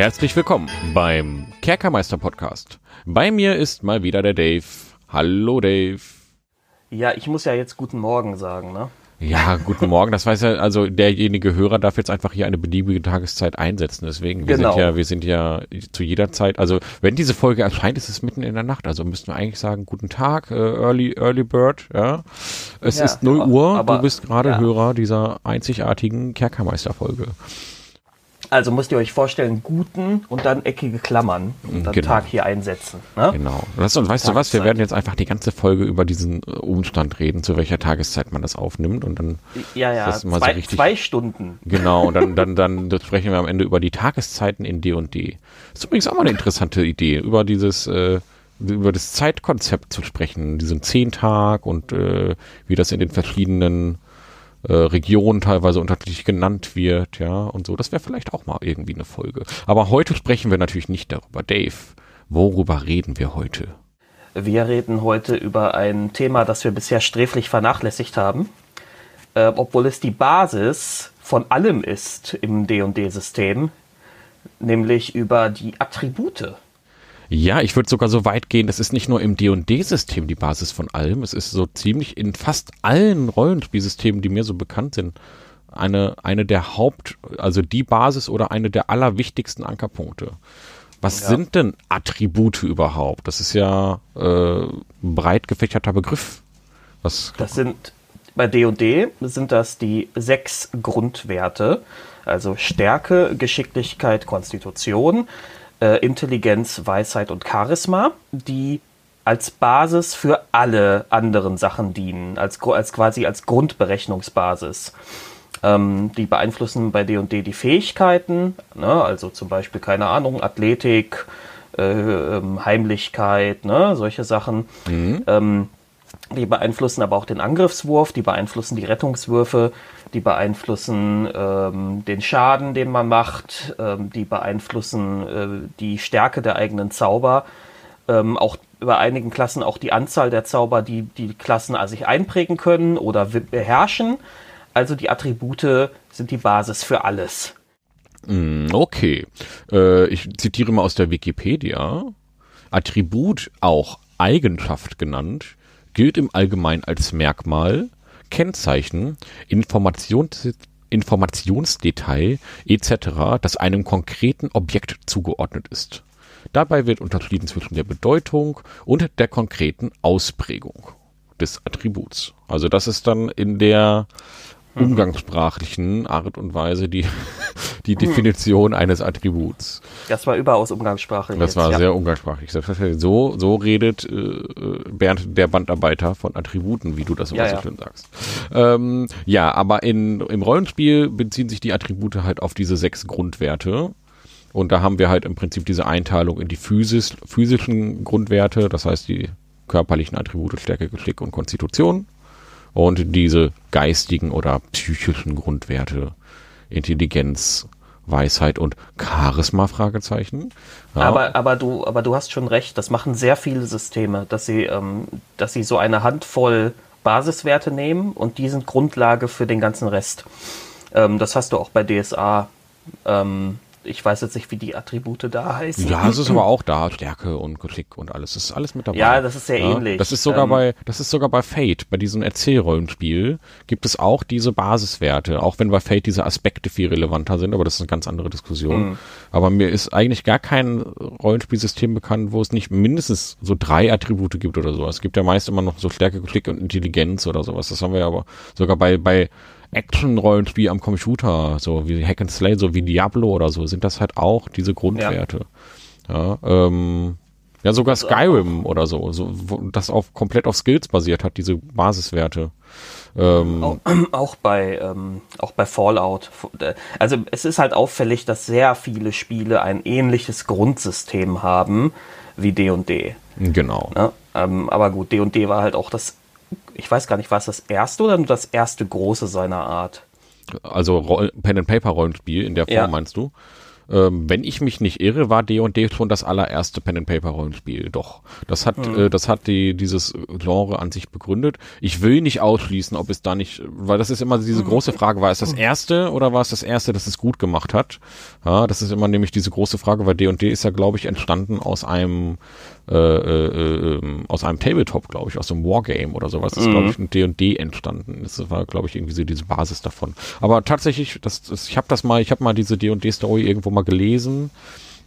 Herzlich willkommen beim Kerkermeister Podcast. Bei mir ist mal wieder der Dave. Hallo Dave. Ja, ich muss ja jetzt guten Morgen sagen, ne? Ja, guten Morgen. Das weiß ja, also derjenige Hörer darf jetzt einfach hier eine beliebige Tageszeit einsetzen. Deswegen, wir Genau. sind ja, wir sind ja zu jeder Zeit, also wenn diese Folge erscheint, ist es mitten in der Nacht. Also müssten wir eigentlich sagen, guten Tag, äh, Early, Early Bird, ja. Es Ja, ist 0 aber- Uhr, aber- du bist gerade ja. Hörer dieser einzigartigen Kerkermeister-Folge. Also müsst ihr euch vorstellen, guten und dann eckige Klammern und dann Genau. Tag hier einsetzen. Ne? Genau. Das, und weißt du was, wir werden jetzt einfach die ganze Folge über diesen Umstand reden, zu welcher Tageszeit man das aufnimmt und dann Ja, ja, Das ist mal so zwei, richtig- zwei Stunden. Genau, und dann, dann, dann sprechen wir am Ende über die Tageszeiten in D&D. Ist übrigens auch mal eine interessante Idee, über dieses, äh, über das Zeitkonzept zu sprechen, diesen Zehntag und äh, wie das in den verschiedenen äh, Regionen teilweise unterschiedlich genannt wird, ja, und so. Das wäre vielleicht auch mal irgendwie eine Folge. Aber heute sprechen wir natürlich nicht darüber. Dave, worüber reden wir heute? Wir reden heute über ein Thema, das wir bisher sträflich vernachlässigt haben, äh, obwohl es die Basis von allem ist im D&D-System, nämlich über die Attribute. Ja, ich würde sogar so weit gehen, das ist nicht nur im D&D-System die Basis von allem, es ist so ziemlich in fast allen Rollenspielsystemen, die mir so bekannt sind, eine, eine der Haupt, also die Basis oder eine der allerwichtigsten Ankerpunkte. Was Ja. sind denn Attribute überhaupt? Das ist ja äh, ein breit gefächerter Begriff. Was, Das sind bei D&D sind das die sechs Grundwerte, also Stärke, Geschicklichkeit, Konstitution, äh, Intelligenz, Weisheit und Charisma, die als Basis für alle anderen Sachen dienen, als, als quasi als Grundberechnungsbasis. Ähm, die beeinflussen bei D&D die Fähigkeiten, ne? also zum Beispiel, keine Ahnung, Athletik, äh, ähm, Heimlichkeit, ne? solche Sachen. Ähm, die beeinflussen aber auch den Angriffswurf, die beeinflussen die Rettungswürfe, die beeinflussen ähm, den Schaden, den man macht, ähm, die beeinflussen äh, die Stärke der eigenen Zauber, ähm, auch bei einigen Klassen auch die Anzahl der Zauber, die die Klassen also sich einprägen können oder beherrschen. Also die Attribute sind die Basis für alles. Mm, Okay. Äh, ich zitiere mal aus der Wikipedia. Attribut, auch Eigenschaft genannt, gilt im Allgemeinen als Merkmal, Kennzeichen, Informations Informationsdetail etc., das einem konkreten Objekt zugeordnet ist. Dabei wird unterschieden zwischen der Bedeutung und der konkreten Ausprägung des Attributs. Also das ist dann in der umgangssprachlichen Art und Weise die, die Definition eines Attributs. Das war überaus umgangssprachlich. Das jetzt, war ja. sehr umgangssprachlich. So, so redet äh, Bernd, der Bandarbeiter, von Attributen, wie du das immer Ja, so ja. schön sagst. Ähm, ja, aber in, im Rollenspiel beziehen sich die Attribute halt auf diese sechs Grundwerte. Und da haben wir halt im Prinzip diese Einteilung in die Physis, physischen Grundwerte, das heißt die körperlichen Attribute Stärke, Geschick und Konstitution. Und diese geistigen oder psychischen Grundwerte Intelligenz, Weisheit und Charisma Fragezeichen. Ja, Aber, aber, du, aber du hast schon recht, das machen sehr viele Systeme, dass sie, ähm, dass sie so eine Handvoll Basiswerte nehmen und die sind Grundlage für den ganzen Rest. Ähm, das hast du auch bei DSA. Ähm, ich weiß jetzt nicht, wie die Attribute da heißen. ja, es ist aber auch da Stärke und Geschick und alles. Es ist alles mit dabei. Ja, das ist sehr ähnlich. Das ist sogar Ähm, bei, das ist sogar bei Fate, bei diesem Erzählrollenspiel gibt es auch diese Basiswerte, auch wenn bei Fate diese Aspekte viel relevanter sind, aber das ist eine ganz andere Diskussion. Mhm. Aber mir ist eigentlich gar kein Rollenspielsystem bekannt, wo es nicht mindestens so drei Attribute gibt oder sowas. Es gibt ja meist immer noch so Stärke, Geschick und Intelligenz oder sowas. Das haben wir ja aber sogar bei, bei Action-Rollenspiel am Computer, so wie Hack and Slay, so wie Diablo oder so, sind das halt auch diese Grundwerte. Ja, ähm, ja sogar Skyrim oder so, so das auf komplett auf Skills basiert hat, diese Basiswerte. Ähm, Auch, auch bei ähm, auch bei Fallout. Also es ist halt auffällig, dass sehr viele Spiele ein ähnliches Grundsystem haben wie D&D. Genau. Ne? Ähm, aber gut, D&D war halt auch das, ich weiß gar nicht, war es das erste oder nur das erste große seiner Art? Also Roll Pen and Paper Rollenspiel in der Form Ja. meinst du? ähm, wenn ich mich nicht irre, war D&D schon das allererste Pen and Paper Rollenspiel. Doch, das hat, mhm. äh, das hat die dieses Genre an sich begründet. Ich will nicht ausschließen, ob es da nicht, weil das ist immer diese große Frage, war es das erste oder war es das erste, das es gut gemacht hat? Ja, das ist immer nämlich diese große Frage, weil D&D ist ja, glaube ich, entstanden aus einem äh, äh, ähm, aus einem Tabletop, glaube ich, aus einem Wargame oder sowas. Das ist, glaube ich, ein D&D entstanden. Das war, glaube ich, irgendwie so diese Basis davon. Aber tatsächlich, das, das ich habe das mal, ich habe mal diese D&D-Story irgendwo mal gelesen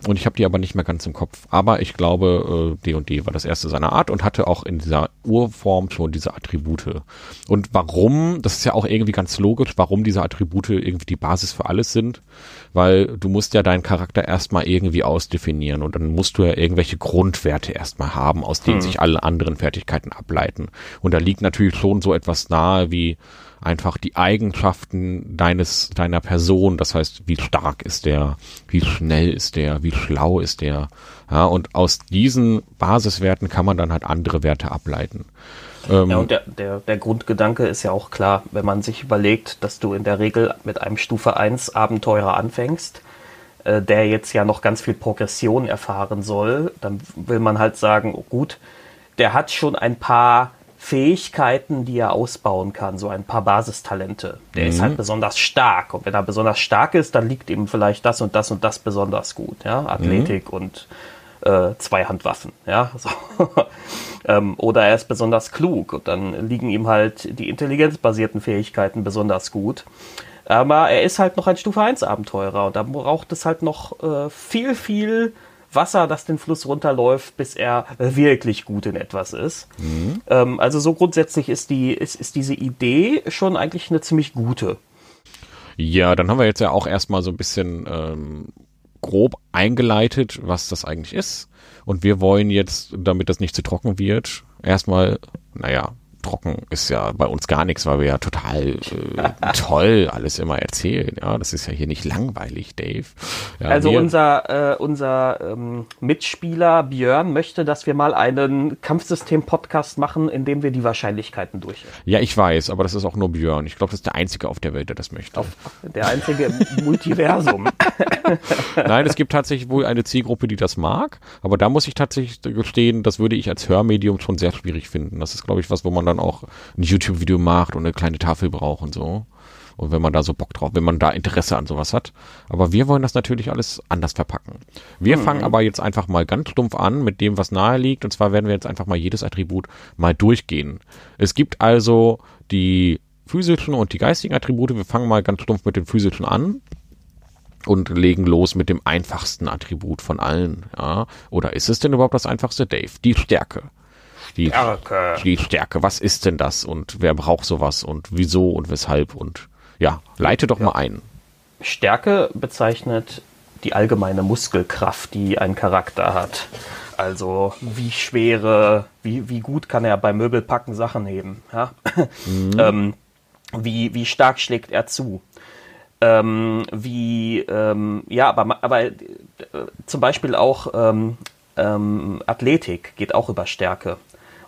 und ich habe die aber nicht mehr ganz im Kopf. Aber ich glaube, D&D äh, war das erste seiner Art und hatte auch in dieser Urform schon diese Attribute. Und warum, das ist ja auch irgendwie ganz logisch, warum diese Attribute irgendwie die Basis für alles sind. Weil du musst ja deinen Charakter erstmal irgendwie ausdefinieren und dann musst du ja irgendwelche Grundwerte erstmal haben, aus denen hm. sich alle anderen Fertigkeiten ableiten. Und da liegt natürlich schon so etwas nahe wie einfach die Eigenschaften deines, deiner Person. Das heißt, wie stark ist der, wie schnell ist der, wie schlau ist der. Ja, und aus diesen Basiswerten kann man dann halt andere Werte ableiten. Ähm, ja, und der, der, der Grundgedanke ist ja auch klar, wenn man sich überlegt, dass du in der Regel mit einem Stufe 1 Abenteurer anfängst, äh, der jetzt ja noch ganz viel Progression erfahren soll, dann will man halt sagen, oh gut, der hat schon ein paar Fähigkeiten, die er ausbauen kann, so ein paar Basistalente. Der mhm. ist halt besonders stark. Und wenn er besonders stark ist, dann liegt ihm vielleicht das und das und das besonders gut. Ja? Athletik mhm. und äh, Zweihandwaffen. Ja? So. ähm, oder er ist besonders klug und dann liegen ihm halt die intelligenzbasierten Fähigkeiten besonders gut. Aber er ist halt noch ein Stufe 1 Abenteurer und da braucht es halt noch äh, viel, viel Wasser, das den Fluss runterläuft, bis er wirklich gut in etwas ist. Mhm. Ähm, also so grundsätzlich ist, die, ist, ist diese Idee schon eigentlich eine ziemlich gute. Ja, dann haben wir jetzt ja auch erstmal so ein bisschen ähm, grob eingeleitet, was das eigentlich ist. Und wir wollen jetzt, damit das nicht zu trocken wird, erstmal, naja, trocken ist ja bei uns gar nichts, weil wir ja total äh, toll alles immer erzählen. Ja, das ist ja hier nicht langweilig, Dave. Ja, also unser, äh, unser ähm, Mitspieler Björn möchte, dass wir mal einen Kampfsystem-Podcast machen, in dem wir die Wahrscheinlichkeiten durch. Ja, ich weiß, aber das ist auch nur Björn. Ich glaube, das ist der Einzige auf der Welt, der das möchte. Auf, der einzige Multiversum. Nein, es gibt tatsächlich wohl eine Zielgruppe, die das mag, aber da muss ich tatsächlich gestehen, das würde ich als Hörmedium schon sehr schwierig finden. Das ist, glaube ich, was, wo man dann auch ein YouTube-Video macht und eine kleine Tafel braucht und so. Und wenn man da so Bock drauf, wenn man da Interesse an sowas hat. Aber wir wollen das natürlich alles anders verpacken. Wir mhm. fangen aber jetzt einfach mal ganz stumpf an mit dem, was nahe liegt. Und zwar werden wir jetzt einfach mal jedes Attribut mal durchgehen. Es gibt also die physischen und die geistigen Attribute. Wir fangen mal ganz stumpf mit den physischen an und legen los mit dem einfachsten Attribut von allen. Ja? Oder ist es denn überhaupt das einfachste, Dave? Die Stärke. Die Stärke. Die Stärke. Was ist denn das und wer braucht sowas und wieso und weshalb und ja, leite doch ja. mal ein. Stärke bezeichnet die allgemeine Muskelkraft, die ein Charakter hat. Also wie schwere, wie, wie gut kann er beim Möbelpacken Sachen heben? Ja? Mhm. ähm, wie, wie stark schlägt er zu? Ähm, wie, ähm, ja, aber, aber äh, zum Beispiel auch ähm, ähm, Athletik geht auch über Stärke.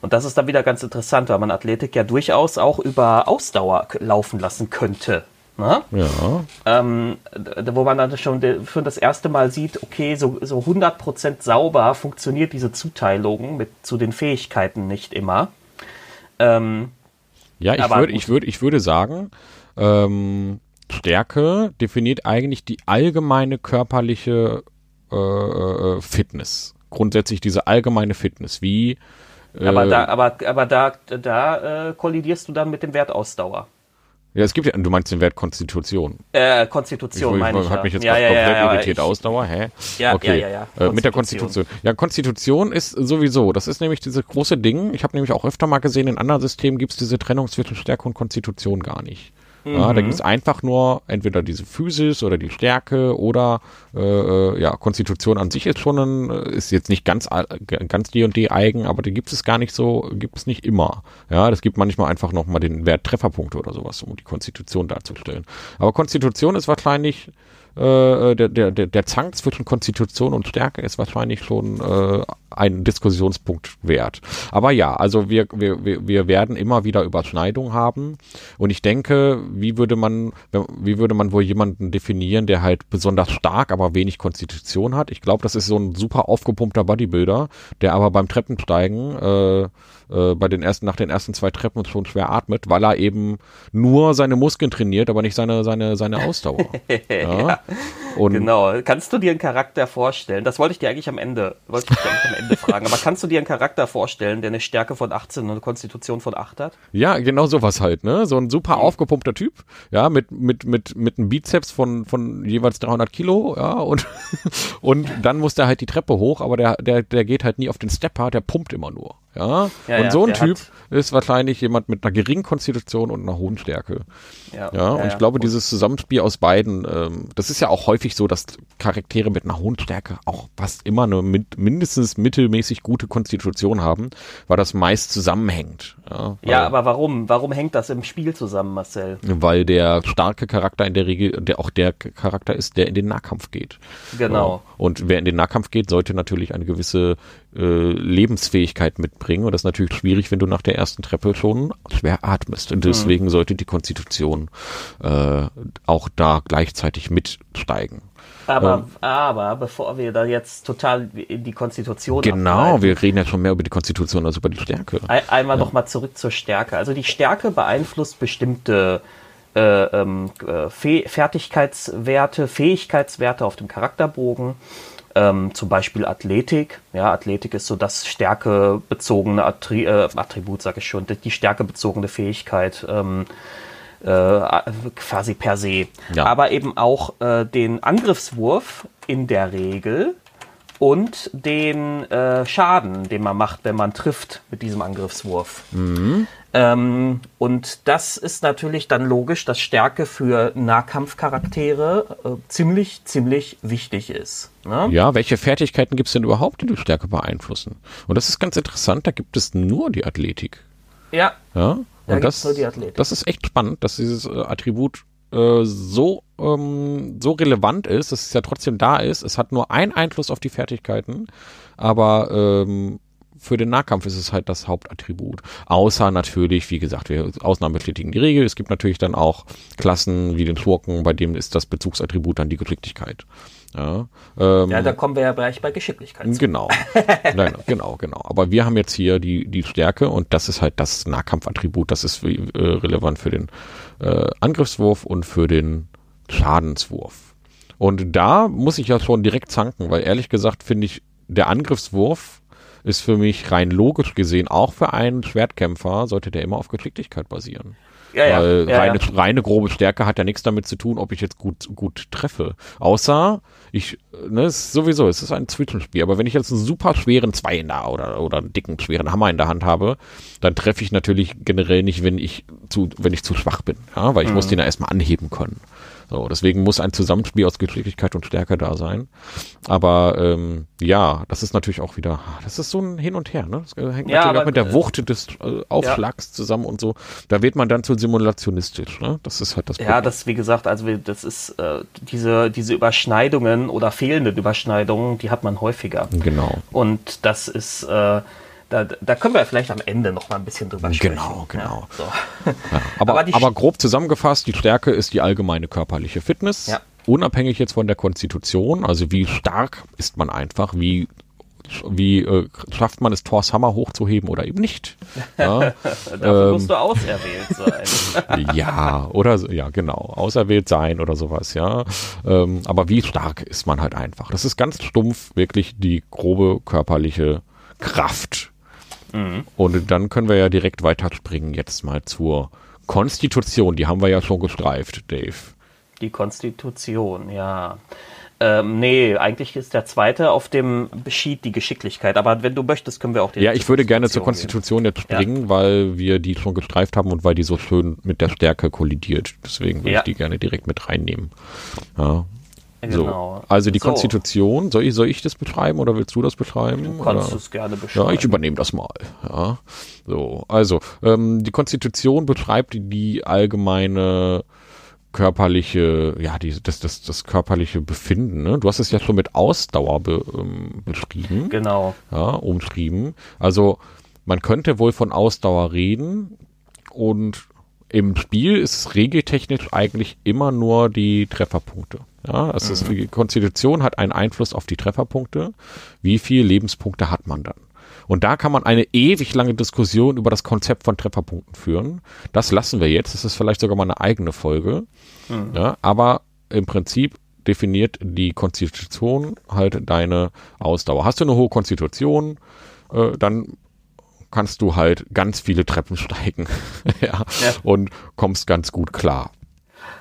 Und das ist dann wieder ganz interessant, weil man Athletik ja durchaus auch über Ausdauer laufen lassen könnte. Ne? Ja. Ähm, wo man dann schon für das erste Mal sieht, okay, so, so 100% sauber funktioniert diese Zuteilung mit zu den Fähigkeiten nicht immer. Ähm, ja, ich, würd, ich, würd, ich würde sagen, ähm, Stärke definiert eigentlich die allgemeine körperliche äh, äh Fitness. Grundsätzlich diese allgemeine Fitness, wie aber da, äh, aber, aber da, da äh, kollidierst du dann mit dem Wert Ausdauer. Ja, es gibt ja, du meinst den Wert Konstitution. Äh, Konstitution, ich, meine ich. Hat mich jetzt ja, ja, komplett ja, irritiert. Ich, Ausdauer, hä? Ja, okay. ja, ja, ja. Äh, mit der Konstitution. Ja, Konstitution ist sowieso, das ist nämlich dieses große Ding. Ich habe nämlich auch öfter mal gesehen, in anderen Systemen gibt es diese Trennung zwischen Stärke und Konstitution gar nicht. Ja, da gibt es einfach nur entweder diese Physis oder die Stärke oder äh, äh, ja, Konstitution an sich ist schon ein, ist jetzt nicht ganz ganz D&D eigen, aber die gibt es gar nicht so, gibt es nicht immer. Ja, das gibt manchmal einfach noch mal den Wert Trefferpunkte oder sowas, um die Konstitution darzustellen. Aber Konstitution ist wahrscheinlich äh, der, der, der, Zank zwischen Konstitution und Stärke ist wahrscheinlich schon äh, ein Diskussionspunkt wert. Aber ja, also wir, wir, wir werden immer wieder Überschneidungen haben. Und ich denke, wie würde man, wie würde man wohl jemanden definieren, der halt besonders stark, aber wenig Konstitution hat? Ich glaube, das ist so ein super aufgepumpter Bodybuilder, der aber beim Treppensteigen äh, äh, bei den ersten, nach den ersten zwei Treppen schon schwer atmet, weil er eben nur seine Muskeln trainiert, aber nicht seine, seine, seine Ausdauer. ja. ja. Genau. Kannst du dir einen Charakter vorstellen? Das wollte ich dir eigentlich am Ende, wollte ich dir eigentlich am Ende fragen. Aber kannst du dir einen Charakter vorstellen, der eine Stärke von 18 und eine Konstitution von 8 hat? Ja, genau sowas halt, ne? So ein super mhm. aufgepumpter Typ, ja, mit, mit, mit, mit einem Bizeps von, von jeweils 300 Kilo, ja, und, und dann muss der halt die Treppe hoch, aber der, der, der geht halt nie auf den Stepper, der pumpt immer nur. Ja, ja und ja, so ein Typ ist wahrscheinlich jemand mit einer geringen Konstitution und einer hohen Stärke. Ja, ja und ich glaube, dieses Zusammenspiel aus beiden, ähm, das ist ja auch häufig so, dass Charaktere mit einer hohen Stärke auch fast immer eine mit, mindestens mittelmäßig gute Konstitution haben, weil das meist zusammenhängt. Ja, ja, aber warum? Warum hängt das im Spiel zusammen, Marcel? Weil der starke Charakter in der Regel, der auch der Charakter ist, der in den Nahkampf geht. Genau. Und wer in den Nahkampf geht, sollte natürlich eine gewisse äh, Lebensfähigkeit mitbringen. Und das ist natürlich schwierig, wenn du nach der ersten Treppe schon schwer atmest. Und deswegen mhm. sollte die Konstitution äh, auch da gleichzeitig mitsteigen. Aber, ähm, aber bevor wir da jetzt total in die Konstitution Genau, wir reden ja schon mehr über die Konstitution als über die Stärke. Ein, einmal ja. noch mal zurück zur Stärke. Also die Stärke beeinflusst bestimmte äh, ähm, äh, Fertigkeitswerte, Fähigkeitswerte auf dem Charakterbogen ähm, zum Beispiel Athletik. Ja, Athletik ist so das stärkebezogene Attri äh, Attribut, sage ich schon, die stärkebezogene Fähigkeit. Ähm, äh, quasi per se. Ja. Aber eben auch äh, den Angriffswurf in der Regel und den äh, Schaden, den man macht, wenn man trifft mit diesem Angriffswurf. Mhm. Ähm, und das ist natürlich dann logisch, dass Stärke für Nahkampfcharaktere äh, ziemlich, ziemlich wichtig ist. Ne? Ja, welche Fertigkeiten gibt es denn überhaupt, die die Stärke beeinflussen? Und das ist ganz interessant, da gibt es nur die Athletik. Ja. Ja. Und das, das ist echt spannend, dass dieses äh, Attribut äh, so, ähm, so relevant ist, dass es ja trotzdem da ist. Es hat nur einen Einfluss auf die Fertigkeiten, aber ähm, für den Nahkampf ist es halt das Hauptattribut. Außer natürlich, wie gesagt, wir Ausnahmen bestätigen die Regel. Es gibt natürlich dann auch Klassen wie den Schurken, bei dem ist das Bezugsattribut dann die Geschicklichkeit. Ja, ähm, ja, da kommen wir ja gleich bei Geschicklichkeit. Zu. Genau. Nein, genau, genau. Aber wir haben jetzt hier die, die Stärke und das ist halt das Nahkampfattribut. Das ist äh, relevant für den äh, Angriffswurf und für den Schadenswurf. Und da muss ich ja schon direkt zanken, weil ehrlich gesagt finde ich, der Angriffswurf ist für mich rein logisch gesehen auch für einen Schwertkämpfer sollte der immer auf Geschicklichkeit basieren. Ja, Weil ja, reine, ja. reine grobe Stärke hat ja nichts damit zu tun, ob ich jetzt gut, gut treffe. Außer ich, ne, ist sowieso, es ist ein Zwischenspiel. Aber wenn ich jetzt einen super schweren Zwei in der oder, oder einen dicken, schweren Hammer in der Hand habe, dann treffe ich natürlich generell nicht, wenn ich zu, wenn ich zu schwach bin. Ja, weil ich mhm. muss den ja erstmal anheben können. So, deswegen muss ein Zusammenspiel aus Geschicklichkeit und Stärke da sein. Aber ähm, ja, das ist natürlich auch wieder, das ist so ein Hin und Her, ne? Das hängt ja, natürlich auch mit der äh, Wucht des äh, Aufschlags ja. zusammen und so. Da wird man dann zu simulationistisch, ne? Das ist halt das Problem. Ja, das, wie gesagt, also das ist äh, diese, diese Überschneidungen oder fehlenden Überschneidungen, die hat man häufiger. Genau. Und das ist äh, da, da können wir vielleicht am Ende noch mal ein bisschen drüber sprechen. Genau, genau. Ja, so. ja, aber, aber, aber, grob zusammengefasst, die Stärke ist die allgemeine körperliche Fitness. Ja. Unabhängig jetzt von der Konstitution, also wie stark ist man einfach, wie wie äh, schafft man es, Thors Hammer hochzuheben oder eben nicht. Ja, Dafür ähm, musst du auserwählt sein. ja, oder so, ja, genau, auserwählt sein oder sowas, ja. Ähm, aber wie stark ist man halt einfach? Das ist ganz stumpf, wirklich die grobe körperliche Kraft. Mhm. Und dann können wir ja direkt weiterspringen jetzt mal zur Konstitution. Die haben wir ja schon gestreift, Dave. Die Konstitution, ja. Ähm, nee, eigentlich ist der zweite auf dem Sheet die Geschicklichkeit. Aber wenn du möchtest, können wir auch den. Ja, ich würde gerne zur Konstitution gehen. jetzt springen, ja. weil wir die schon gestreift haben und weil die so schön mit der Stärke kollidiert. Deswegen würde ja. ich die gerne direkt mit reinnehmen. Ja, Genau. So. Also die so. Konstitution, soll ich, soll ich das beschreiben oder willst du das beschreiben? Du kannst es gerne beschreiben. Ja, ich übernehme das mal. Ja. So, also ähm, die Konstitution beschreibt die allgemeine körperliche, ja, die, das, das, das körperliche Befinden. Ne? Du hast es ja schon mit Ausdauer be, ähm, beschrieben. Genau. Ja, umschrieben. Also man könnte wohl von Ausdauer reden und im Spiel ist es regeltechnisch eigentlich immer nur die Trefferpunkte. Ja, es ist, die Konstitution hat einen Einfluss auf die Trefferpunkte. Wie viele Lebenspunkte hat man dann? Und da kann man eine ewig lange Diskussion über das Konzept von Trefferpunkten führen. Das lassen wir jetzt. Das ist vielleicht sogar mal eine eigene Folge. Ja, aber im Prinzip definiert die Konstitution halt deine Ausdauer. Hast du eine hohe Konstitution, äh, dann kannst du halt ganz viele Treppen steigen ja, Ja. und kommst ganz gut klar.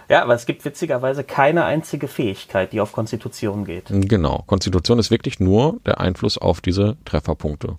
Ja, aber es gibt witzigerweise keine einzige Fähigkeit, die auf Konstitution geht. Genau. Konstitution ist wirklich nur der Einfluss auf diese Trefferpunkte.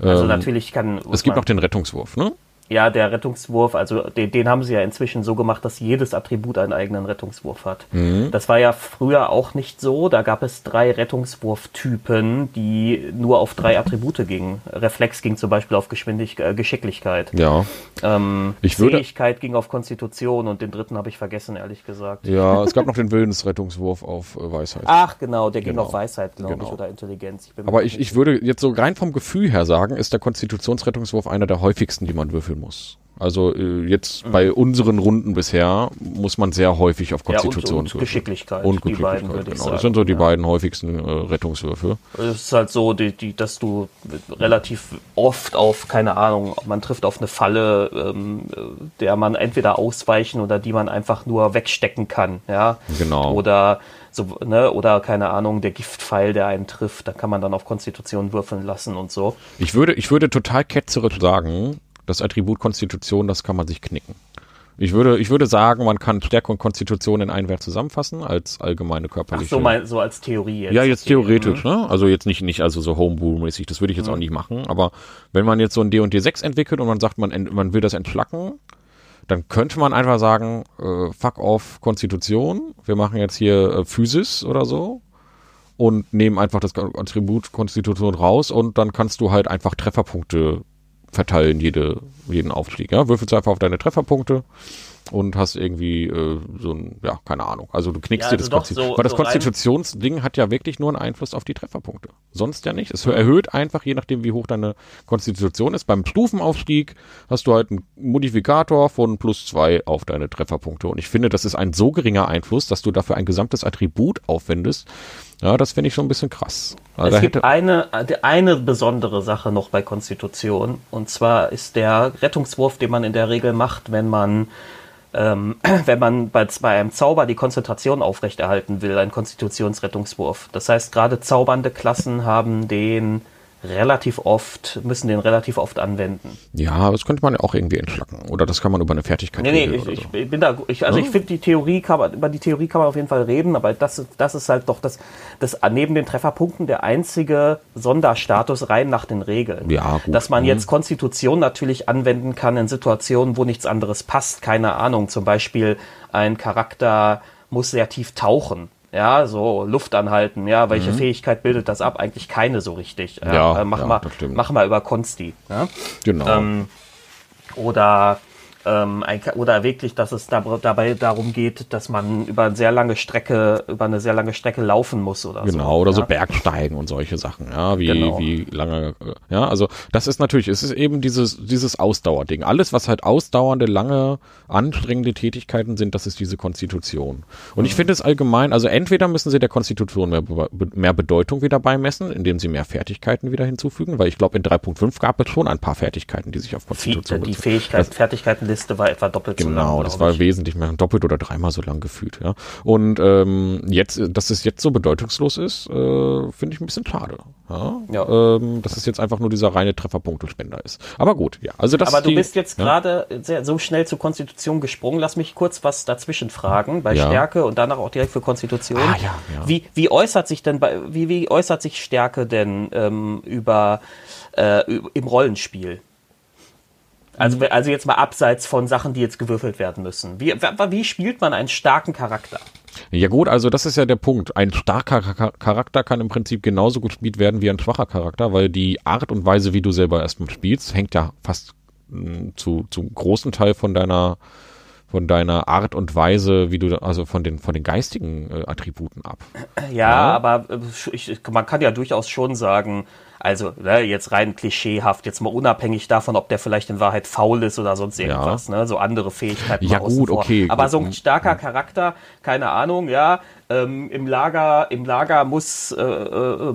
Also Ähm, natürlich kann. Es gibt noch den Rettungswurf, ne? Ja, der Rettungswurf, also den, den haben sie ja inzwischen so gemacht, dass jedes Attribut einen eigenen Rettungswurf hat. Mhm. Das war ja früher auch nicht so. Da gab es drei Rettungswurftypen, die nur auf drei Attribute gingen. Reflex ging zum Beispiel auf Geschwindig äh, Geschicklichkeit. Ja. Ähm, Ich würde- Fähigkeit ging auf Konstitution und den dritten habe ich vergessen, ehrlich gesagt. Ja, es gab noch den Willensrettungswurf auf äh, Weisheit. Ach, genau, der ging Genau. auf Weisheit, glaube Genau. ich, oder Intelligenz. Ich Aber ich, ich würde jetzt so rein vom Gefühl her sagen, ist der Konstitutionsrettungswurf einer der häufigsten, die man würfeln muss. Also äh, jetzt bei unseren Runden bisher muss man sehr häufig auf Mhm. Ja, und- Konstitution und. Geschicklichkeit, Und Geschicklichkeit, beiden, genau. Das sind so die ja. beiden häufigsten äh, Rettungswürfe. Es ist halt so, die, die, dass du relativ oft auf, keine Ahnung, man trifft auf eine Falle, ähm, äh, der man entweder ausweichen oder die man einfach nur wegstecken kann, ja. Genau. Oder so, ne, oder keine Ahnung, der Giftpfeil, der einen trifft, da kann man dann auf Konstitution würfeln lassen und so. Ich würde, ich würde total ketzerisch sagen, das Attribut Konstitution, das kann man sich knicken. Ich würde, ich würde sagen, man kann Stärke und Konstitution in einen Wert zusammenfassen als allgemeine Ach körperliche. so, mein, so als Theorie jetzt. Ja, jetzt theoretisch, mhm. ne? Also jetzt nicht, nicht also so Homebrew-mäßig, das würde ich jetzt auch nicht machen. Aber wenn man jetzt so ein D&D 6 entwickelt und man sagt, man, man will das entschlacken, dann könnte man einfach sagen, äh, fuck off Konstitution, wir machen jetzt hier äh, Physis oder so und nehmen einfach das Attribut Konstitution raus und dann kannst du halt einfach Trefferpunkte verteilen, jede, jeden Aufstieg. Ja? Würfelst einfach auf deine Trefferpunkte und hast irgendwie äh, so ein, ja, keine Ahnung. Also du knickst Ja, dir also das Konstitution. so- Weil das so Konstitutionsding hat ja wirklich nur einen Einfluss auf die Trefferpunkte. Sonst ja nicht. Es erhöht einfach, je nachdem, wie hoch deine Konstitution ist. Beim Stufenaufstieg hast du halt einen Modifikator von plus zwei auf deine Trefferpunkte. Und ich finde, das ist ein so geringer Einfluss, dass du dafür ein gesamtes Attribut aufwendest. Ja, das finde ich schon ein bisschen krass. Also Es gibt eine, eine besondere Sache noch bei Konstitution. Und zwar ist der Rettungswurf, den man in der Regel macht, wenn man, ähm, wenn man bei, bei einem Zauber die Konzentration aufrechterhalten will, ein Konstitutionsrettungswurf. Das heißt, gerade zaubernde Klassen haben den relativ oft, müssen den relativ oft anwenden. ja, das könnte man ja auch irgendwie entschlacken. Oder das kann man über eine Fertigkeit Nee, nee, ich, ich, so. bin da, ich, also ich finde die Theorie kann man, über die Theorie kann man auf jeden Fall reden, aber das, ist- das ist halt doch das, das neben den Trefferpunkten der einzige Sonderstatus rein nach den Regeln. Ja, gut. Dass man Mhm. jetzt Konstitution natürlich anwenden kann in Situationen, wo nichts anderes passt, keine Ahnung, zum Beispiel ein Charakter muss sehr tief tauchen. Ja, so Luft anhalten, ja, welche Fähigkeit bildet das ab? Eigentlich keine so richtig. Mhm. Ja, äh, mach, ja, mal, mach mal über Konsti. Ja? Genau. Ähm, oder ähm, ein, oder wirklich, dass es da, dabei darum geht, dass man über eine sehr lange Strecke, über eine sehr lange Strecke laufen muss oder so. Genau, oder so ja. Bergsteigen und solche Sachen, ja, wie, Genau. wie lange, äh, ja, also das ist natürlich, es ist eben dieses, dieses Ausdauerding. Alles, was halt ausdauernde, lange, anstrengende Tätigkeiten sind, das ist diese Konstitution. Und Mhm. ich finde es allgemein, also entweder müssen sie der Konstitution mehr, mehr Bedeutung wieder beimessen, indem sie mehr Fertigkeiten wieder hinzufügen, weil ich glaube, in 3.5 gab es schon ein paar Fertigkeiten, die sich auf Konstitution die beziehen. Fähigkeit, Fertigkeitenliste war etwa doppelt so lang. Genau, das war ich. wesentlich mehr, doppelt oder dreimal so lang gefühlt, ja. Und ähm, jetzt, dass es jetzt so bedeutungslos ist, äh, finde ich ein bisschen schade. Ja? Ja. Ähm, dass es jetzt einfach nur dieser reine Trefferpunktespender ist. Aber gut, ja. Also das Aber du die, bist jetzt ja? gerade so schnell zur Konstitution gesprungen. Lass mich kurz was dazwischen fragen bei. Stärke und danach auch direkt für Konstitution. Ah, ja, ja. Wie, wie äußert sich denn bei, wie, wie äußert sich Stärke denn ähm, über äh, im Rollenspiel? Also, also jetzt mal abseits von Sachen, die jetzt gewürfelt werden müssen. Wie, wie spielt man einen starken Charakter? Ja gut, also das ist ja der Punkt. Ein starker Char- Charakter kann im Prinzip genauso gut gespielt werden wie ein schwacher Charakter, weil die Art und Weise, wie du selber erstmal spielst, hängt ja fast mh, zu, zu großen Teil von deiner von deiner Art und Weise, wie du, also von den, von den geistigen äh, Attributen ab. Ja, ja. aber äh, ich, man kann ja durchaus schon sagen, also ne, jetzt rein klischeehaft, jetzt mal unabhängig davon, ob der vielleicht in Wahrheit faul ist oder sonst irgendwas, ja. ne, so andere Fähigkeiten. Ja gut, okay. Aber so ein starker Charakter, keine Ahnung, ja, ähm, im Lager, im Lager muss, äh, äh, äh,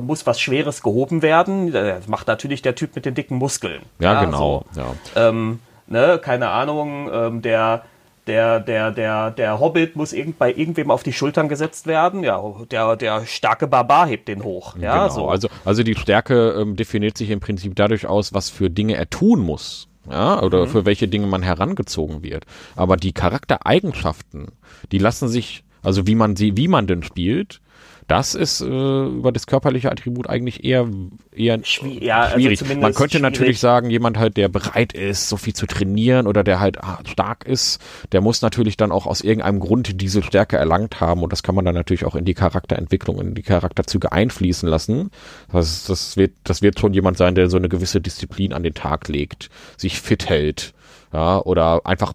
muss was Schweres gehoben werden. Das macht natürlich der Typ mit den dicken Muskeln. Ja, ja genau. So. Ja. Ähm, ne, keine Ahnung, ähm, der der, der, der, der Hobbit muss irgend, bei irgendwem auf die Schultern gesetzt werden. Ja, der, der starke Barbar hebt den hoch. Ja, genau. so. also, also die Stärke ähm, definiert sich im Prinzip dadurch aus, was für Dinge er tun muss. Ja, oder mhm. für welche Dinge man herangezogen wird. Aber die Charaktereigenschaften, die lassen sich, also wie man sie, wie man denn spielt, das ist äh, über das körperliche Attribut eigentlich eher, eher Schwier ja, also schwierig. Also Man könnte schwierig. natürlich sagen, jemand halt, der bereit ist, so viel zu trainieren oder der halt stark ist, der muss natürlich dann auch aus irgendeinem Grund diese Stärke erlangt haben und das kann man dann natürlich auch in die Charakterentwicklung, in die Charakterzüge einfließen lassen. Das, das, wird, das wird schon jemand sein, der so eine gewisse Disziplin an den Tag legt, sich fit hält ja, oder einfach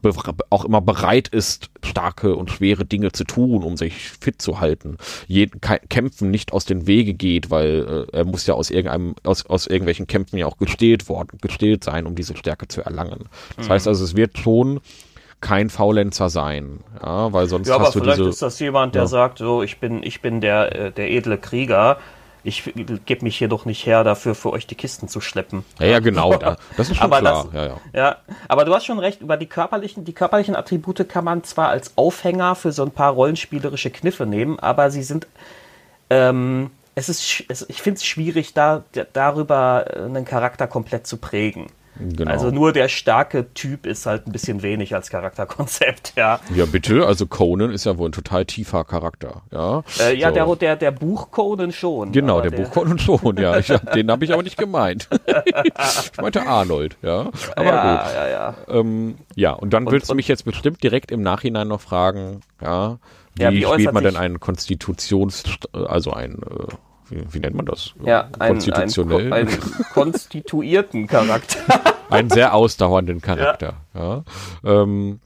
auch immer bereit ist, starke und schwere Dinge zu tun, um sich fit zu halten. Jeden Kämpfen nicht aus den Wege geht, weil äh, er muss ja aus irgendeinem, aus, aus irgendwelchen Kämpfen ja auch gestillt worden, gestillt sein, um diese Stärke zu erlangen. Das mhm. heißt also, es wird schon kein Faulenzer sein, ja, weil sonst ja, hast du vielleicht diese, ist das jemand, der ja. sagt, so ich bin ich bin der äh, der edle Krieger, ich gebe mich hier doch nicht her, dafür für euch die Kisten zu schleppen. Ja, ja genau, das ist schon aber klar. Das, ja, ja. ja, aber du hast schon recht, über die körperlichen, die körperlichen Attribute kann man zwar als Aufhänger für so ein paar rollenspielerische Kniffe nehmen, aber sie sind, ähm, es ist, es, ich finde es schwierig, da, darüber einen Charakter komplett zu prägen. Genau. Also nur der starke Typ ist halt ein bisschen wenig als Charakterkonzept, ja. Ja, bitte. Also Conan ist ja wohl ein total tiefer Charakter, ja. Äh, ja, so. der, der, der Buch Conan schon. Genau, der, der, Buch Conan schon, ja. Ich, den habe ich aber nicht gemeint. ich meinte Arnold, ja. Aber ja, gut. Ja, ja. Ähm, ja, und dann und, willst du mich jetzt bestimmt direkt im Nachhinein noch fragen, ja, wie, ja, wie spielt man denn einen Konstitutions, also ein äh, wie, wie nennt man das? Ja, konstitutionell. Einen, einen konstituierten Charakter. einen sehr ausdauernden Charakter. Ja, ja. Ähm,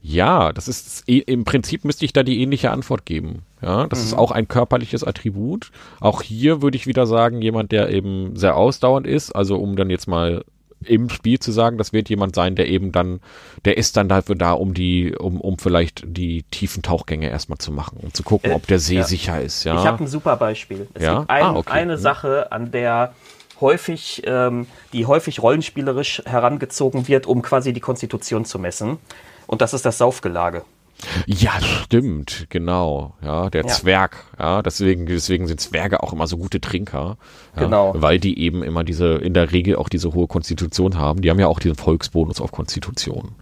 ja das ist im Prinzip müsste ich da die ähnliche Antwort geben. Ja, das mhm. ist auch ein körperliches Attribut. Auch hier würde ich wieder sagen, jemand, der eben sehr ausdauernd ist, also um dann jetzt mal im Spiel zu sagen, das wird jemand sein, der eben dann, der ist dann dafür da, um die, um, um vielleicht die tiefen Tauchgänge erstmal zu machen, um zu gucken, ob der See ja. sicher ist. Ja? Ich habe ein super Beispiel. Es ja? gibt ein, ah, okay. eine Sache, an der häufig, ähm, die häufig rollenspielerisch herangezogen wird, um quasi die Konstitution zu messen. Und das ist das Saufgelage. Ja, stimmt, genau. Ja, der ja. Zwerg. Ja, deswegen, deswegen sind Zwerge auch immer so gute Trinker. Ja, genau. Weil die eben immer diese, in der Regel auch diese hohe Konstitution haben. Die haben ja auch diesen Volksbonus auf Konstitution.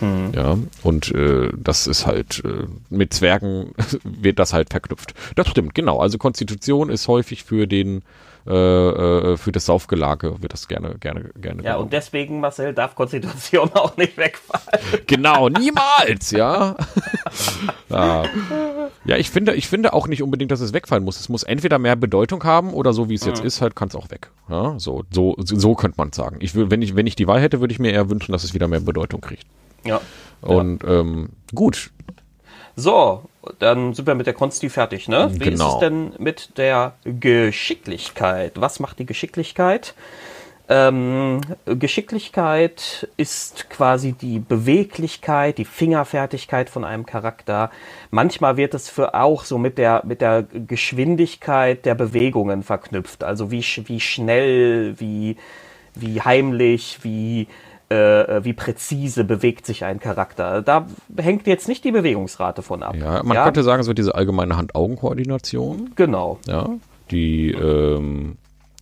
Mhm. Ja, und äh, das ist halt, äh, mit Zwergen wird das halt verknüpft. Das stimmt, genau. Also Konstitution ist häufig für den für das Saufgelage wird das gerne, gerne, gerne. Ja, genommen. und deswegen, Marcel, darf Konstitution auch nicht wegfallen. Genau, niemals, ja. ja. ja. ich finde, ich finde auch nicht unbedingt, dass es wegfallen muss. Es muss entweder mehr Bedeutung haben oder so wie es jetzt mhm. ist, halt kann es auch weg. Ja, so, so, so könnte man sagen. Ich will, wenn ich, wenn ich die Wahl hätte, würde ich mir eher wünschen, dass es wieder mehr Bedeutung kriegt. Ja. Und ja. Ähm, gut. So, dann sind wir mit der Konsti fertig, ne? Wie genau. ist es denn mit der Geschicklichkeit? Was macht die Geschicklichkeit? Ähm, Geschicklichkeit ist quasi die Beweglichkeit, die Fingerfertigkeit von einem Charakter. Manchmal wird es für auch so mit der, mit der Geschwindigkeit der Bewegungen verknüpft. Also wie, wie schnell, wie, wie heimlich, wie äh, wie präzise bewegt sich ein Charakter. Da hängt jetzt nicht die Bewegungsrate von ab. Ja, man ja? könnte sagen, so diese allgemeine Hand-Augen-Koordination. Genau. Ja, die, ähm,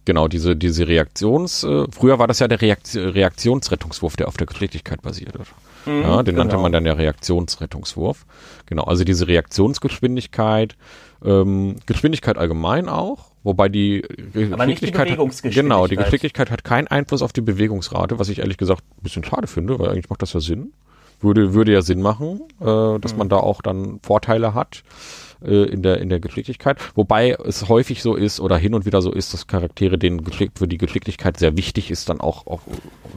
genau, diese, diese Reaktions, äh, früher war das ja der Reakt Reaktionsrettungswurf, der auf der Geschicklichkeit basiert. Mhm, ja, den genau. nannte man dann ja Reaktionsrettungswurf. Genau, also diese Reaktionsgeschwindigkeit, ähm, Geschwindigkeit allgemein auch, wobei die Geschicklichkeit die genau die Geschicklichkeit hat keinen Einfluss auf die Bewegungsrate, was ich ehrlich gesagt ein bisschen schade finde, weil eigentlich macht das ja Sinn, würde würde ja Sinn machen, äh, dass mhm. man da auch dann Vorteile hat. Äh, in der in der Geschicklichkeit, wobei es häufig so ist oder hin und wieder so ist, dass Charaktere denen geschickt für die Geschicklichkeit sehr wichtig ist, dann auch auch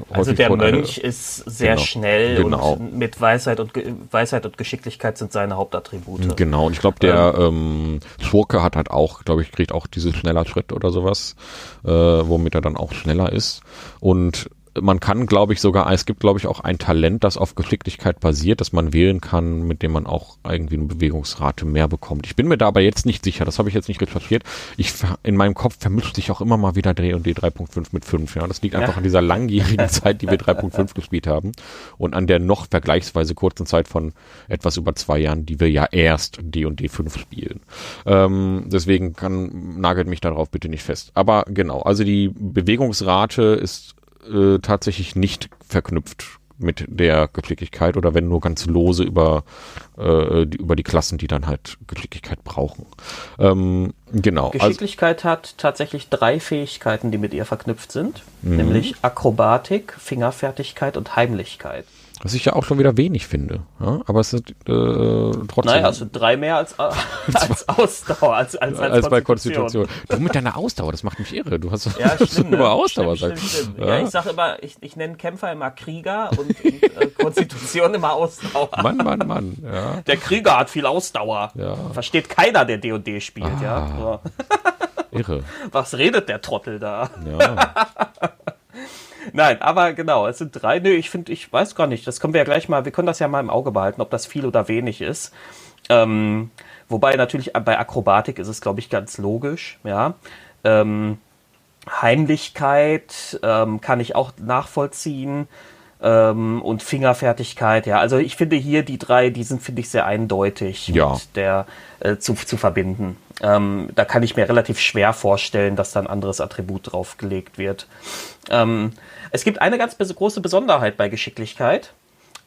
also der Mönch eine, ist sehr genau, schnell genau. und mit Weisheit und Weisheit und Geschicklichkeit sind seine Hauptattribute. Genau. Und ich glaube der ähm, Schurke hat halt auch, glaube ich, kriegt auch dieses schneller Schritt oder sowas, äh, womit er dann auch schneller ist. Und man kann, glaube ich, sogar, es gibt, glaube ich, auch ein Talent, das auf Geschicklichkeit basiert, das man wählen kann, mit dem man auch irgendwie eine Bewegungsrate mehr bekommt. Ich bin mir da aber jetzt nicht sicher, das habe ich jetzt nicht recherchiert. Ich, in meinem Kopf vermischt sich auch immer mal wieder Dreh und D 3.5 mit 5. Ja, das liegt einfach ja. an dieser langjährigen Zeit, die wir 3.5 gespielt haben und an der noch vergleichsweise kurzen Zeit von etwas über zwei Jahren, die wir ja erst D und D5 spielen. Ähm, deswegen kann, nagelt mich darauf bitte nicht fest. Aber genau, also die Bewegungsrate ist äh, tatsächlich nicht verknüpft mit der Geschicklichkeit oder wenn nur ganz lose über, äh, die, über die Klassen, die dann halt Geschicklichkeit brauchen. Ähm, genau. Also Geschicklichkeit also, hat tatsächlich drei Fähigkeiten, die mit ihr verknüpft sind, mhm. nämlich Akrobatik, Fingerfertigkeit und Heimlichkeit. Was ich ja auch schon wieder wenig finde. Ja? Aber es ist äh, trotzdem. Naja, also drei mehr als, als Ausdauer, als, als, als, als bei Konstitution. Du mit deiner Ausdauer, das macht mich irre. Du hast ja, stimmt, über ne? Ausdauer stimmt, stimmt, ja? ja? ich sage immer, ich, ich nenne Kämpfer immer Krieger und, und äh, Konstitution immer Ausdauer. Mann, Mann, Mann. Ja. Der Krieger hat viel Ausdauer. Ja. Versteht keiner, der D&D spielt, ah, ja. Irre. Was redet der Trottel da? Ja. Nein, aber genau, es sind drei. Nö, ich finde, ich weiß gar nicht. Das können wir ja gleich mal, wir können das ja mal im Auge behalten, ob das viel oder wenig ist. Ähm, wobei natürlich bei Akrobatik ist es, glaube ich, ganz logisch, ja. Ähm, Heimlichkeit ähm, kann ich auch nachvollziehen ähm, und Fingerfertigkeit, ja. Also ich finde hier die drei, die sind, finde ich, sehr eindeutig ja. mit der äh, zu, zu verbinden. Ähm, da kann ich mir relativ schwer vorstellen, dass da ein anderes Attribut draufgelegt wird. Ähm, es gibt eine ganz große Besonderheit bei Geschicklichkeit.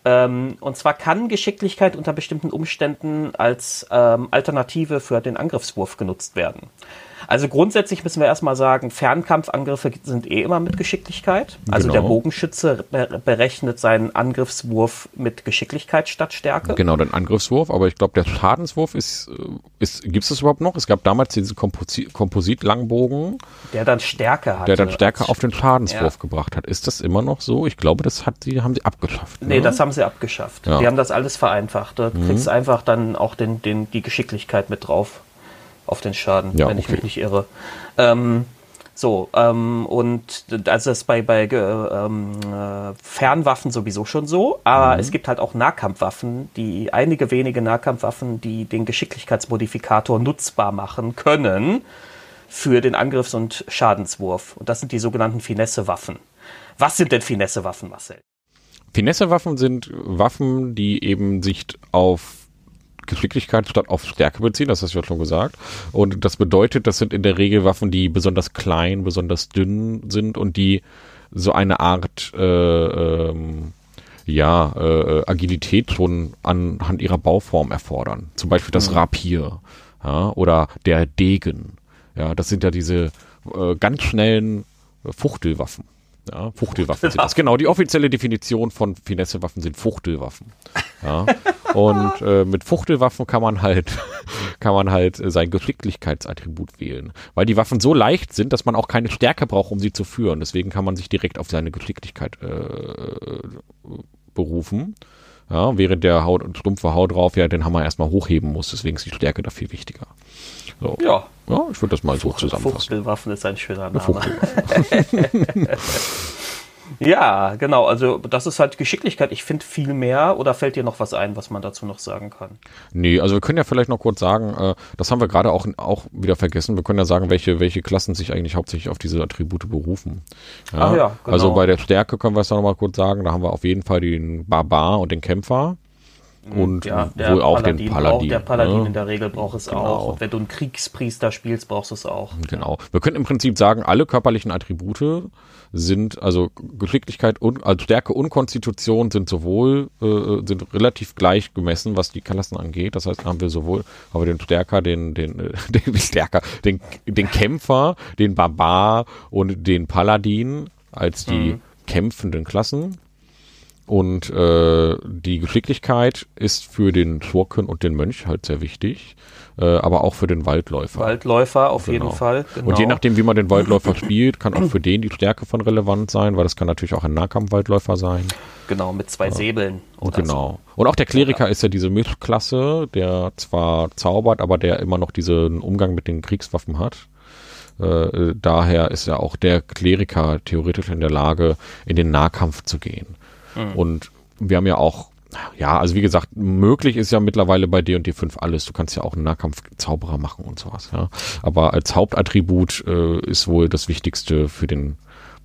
Ähm, und zwar kann Geschicklichkeit unter bestimmten Umständen als ähm, Alternative für den Angriffswurf genutzt werden. Also grundsätzlich müssen wir erstmal sagen, Fernkampfangriffe sind eh immer mit Geschicklichkeit. Also genau. der Bogenschütze berechnet seinen Angriffswurf mit Geschicklichkeit statt Stärke. Genau, den Angriffswurf, aber ich glaube, der Schadenswurf ist, äh, ist gibt es das überhaupt noch? Es gab damals diesen Komposit, Komposit-Langbogen. Der dann Stärke hatte. Der dann Stärke auf den Schadenswurf ja. gebracht hat. Ist das immer noch so? Ich glaube, das hat sie, haben sie abgeschafft. Ne? Nee, das haben sie abgeschafft. Ja. Die haben das alles vereinfacht. Da mhm. kriegst einfach dann auch den, den, die Geschicklichkeit mit drauf auf den Schaden, ja, wenn okay. ich mich nicht irre. Ähm, so, ähm, und also das ist bei, bei ähm, äh, Fernwaffen sowieso schon so, aber mhm. es gibt halt auch Nahkampfwaffen, die einige wenige Nahkampfwaffen, die den Geschicklichkeitsmodifikator nutzbar machen können für den Angriffs- und Schadenswurf. Und das sind die sogenannten Finesse-Waffen. Was sind denn Finesse-Waffen, Marcel? Finesse-Waffen sind Waffen, die eben sich auf Geschicklichkeit statt auf Stärke beziehen, das hast du ja schon gesagt. Und das bedeutet, das sind in der Regel Waffen, die besonders klein, besonders dünn sind und die so eine Art äh, ähm, ja, äh, Agilität schon anhand ihrer Bauform erfordern. Zum Beispiel das mhm. Rapier ja, oder der Degen. Ja, das sind ja diese äh, ganz schnellen Fuchtelwaffen. Ja, Fuchtelwaffen sind das. Genau, die offizielle Definition von Finessewaffen sind Fuchtelwaffen. Ja. Und äh, mit Fuchtelwaffen kann man halt, kann man halt äh, sein Geschicklichkeitsattribut wählen. Weil die Waffen so leicht sind, dass man auch keine Stärke braucht, um sie zu führen. Deswegen kann man sich direkt auf seine Geschicklichkeit äh, berufen. Ja, während der Haut, stumpfe Haut drauf ja den Hammer erstmal hochheben muss. Deswegen ist die Stärke da viel wichtiger. So. Ja. Ja, ich würde das mal so zusammenfassen. Fuchtelwaffen ist ein schöner Name. ja, genau. Also das ist halt Geschicklichkeit. Ich finde viel mehr. Oder fällt dir noch was ein, was man dazu noch sagen kann? Nee, also wir können ja vielleicht noch kurz sagen, äh, das haben wir gerade auch, auch wieder vergessen. Wir können ja sagen, welche, welche Klassen sich eigentlich hauptsächlich auf diese Attribute berufen. Ja, Ach ja, genau. Also bei der Stärke können wir es ja nochmal kurz sagen. Da haben wir auf jeden Fall den Barbar und den Kämpfer. Mhm. und ja, wohl auch Paladin den Paladin. Braucht, der Paladin ne? in der Regel braucht es genau. auch. Und wenn du einen Kriegspriester spielst, brauchst du es auch. Genau. Wir können im Prinzip sagen, alle körperlichen Attribute sind, also Geschicklichkeit und also Stärke und Konstitution sind sowohl, äh, sind relativ gleich gemessen, was die Klassen angeht. Das heißt, haben wir sowohl, haben wir den Stärker, den, den, äh, den Stärker, den, den Kämpfer, den Barbar und den Paladin als die mhm. kämpfenden Klassen. Und äh, die Geschicklichkeit ist für den Schurken und den Mönch halt sehr wichtig, äh, aber auch für den Waldläufer. Waldläufer auf Genau. jeden Fall. Genau. Und je nachdem, wie man den Waldläufer spielt, kann auch für den die Stärke von relevant sein, weil das kann natürlich auch ein Nahkampfwaldläufer sein. Genau, mit zwei Säbeln. Und oder genau. Und auch der Kleriker ist ja diese Mischklasse, der zwar zaubert, aber der immer noch diesen Umgang mit den Kriegswaffen hat. Äh, daher ist ja auch der Kleriker theoretisch in der Lage, in den Nahkampf zu gehen. Und wir haben ja auch, ja, also wie gesagt, möglich ist ja mittlerweile bei D&D 5 alles. Du kannst ja auch einen Nahkampf-Zauberer machen und sowas, ja. Aber als Hauptattribut äh, ist wohl das Wichtigste für den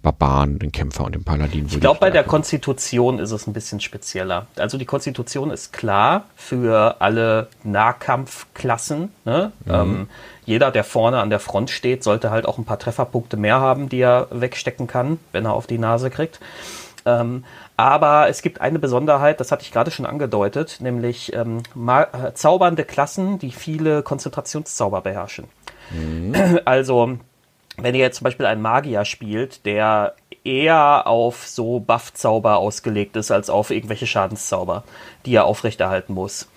Barbaren, den Kämpfer und den Paladin. Ich glaube, bei der Konstitution ist es ein bisschen spezieller. Also die Konstitution ist klar für alle Nahkampfklassen. Ne? Ähm, jeder, der vorne an der Front steht, sollte halt auch ein paar Trefferpunkte mehr haben, die er wegstecken kann, wenn er auf die Nase kriegt. Ähm, aber es gibt eine Besonderheit, das hatte ich gerade schon angedeutet, nämlich ähm, äh, zaubernde Klassen, die viele Konzentrationszauber beherrschen. Also, wenn ihr jetzt zum Beispiel einen Magier spielt, der eher auf so Buff-Zauber ausgelegt ist, als auf irgendwelche Schadenszauber, die er aufrechterhalten muss.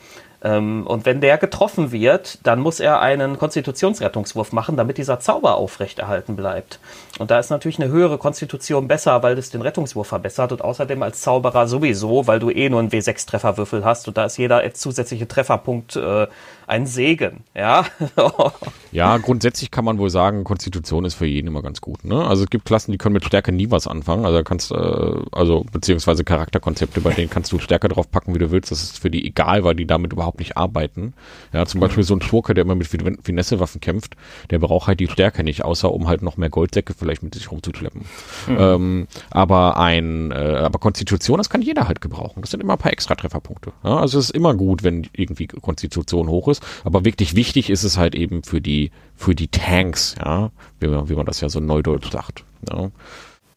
Ähm, und wenn der getroffen wird, dann muss er einen Konstitutionsrettungswurf machen, damit dieser Zauber aufrechterhalten bleibt. Und da ist natürlich eine höhere Konstitution besser, weil das den Rettungswurf verbessert und außerdem als Zauberer sowieso, weil du eh nur einen W6-Trefferwürfel hast und da ist jeder zusätzliche Trefferpunkt äh, ein Segen. Ja, Ja, grundsätzlich kann man wohl sagen, Konstitution ist für jeden immer ganz gut. Ne? Also es gibt Klassen, die können mit Stärke nie was anfangen. Also kannst äh, also beziehungsweise Charakterkonzepte, bei denen kannst du Stärke drauf packen, wie du willst. Das ist für die egal, weil die damit überhaupt nicht arbeiten. Ja, zum Beispiel so ein Schurke, der immer mit Fin- Finesse-Waffen kämpft, der braucht halt die Stärke nicht, außer um halt noch mehr Goldsäcke vielleicht mit sich rumzuschleppen. Ähm, aber ein, äh, aber Konstitution, das kann jeder halt gebrauchen. Das sind immer ein paar extra Trefferpunkte. Ja? Also es ist immer gut, wenn irgendwie Konstitution hoch ist. Aber wirklich wichtig ist es halt eben für die, für die Tanks, ja, wie man, wie man das ja so neudeutsch sagt. Ja.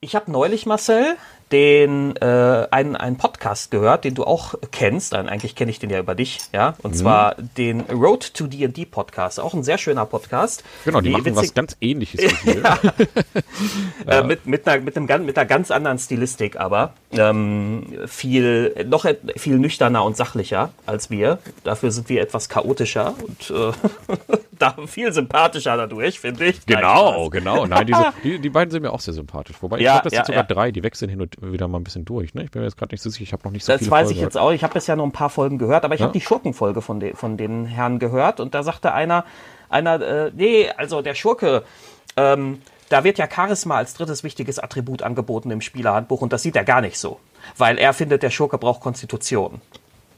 Ich habe neulich, Marcel, den äh, einen, einen Podcast gehört, den du auch kennst. Dann eigentlich kenne ich den ja über dich, ja. Und zwar den Road to D&D Podcast. Auch ein sehr schöner Podcast. Genau, die Wie machen was witzig- ganz ähnliches wie wir. Äh, mit, mit, einer, mit, einem, mit einer ganz anderen Stilistik, aber ähm, viel, noch viel nüchterner und sachlicher als wir. Dafür sind wir etwas chaotischer und äh, da viel sympathischer dadurch, finde ich. Genau, genau. Nein, diese, die, die beiden sind mir auch sehr sympathisch. Wobei, ich Ja, glaube, das ja, sind sogar ja. drei, die wechseln hin und wieder mal ein bisschen durch. Ne? Ich bin mir jetzt gerade nicht so sicher, ich habe noch nicht so Das viele weiß Folgen ich jetzt auch. Ich habe bisher nur ein paar Folgen gehört, aber ich habe die Schurkenfolge von, de von den Herren gehört und da sagte einer, einer, äh, nee, also der Schurke, ähm, da wird ja Charisma als drittes wichtiges Attribut angeboten im Spielerhandbuch und das sieht er gar nicht so, weil er findet, der Schurke braucht Konstitution.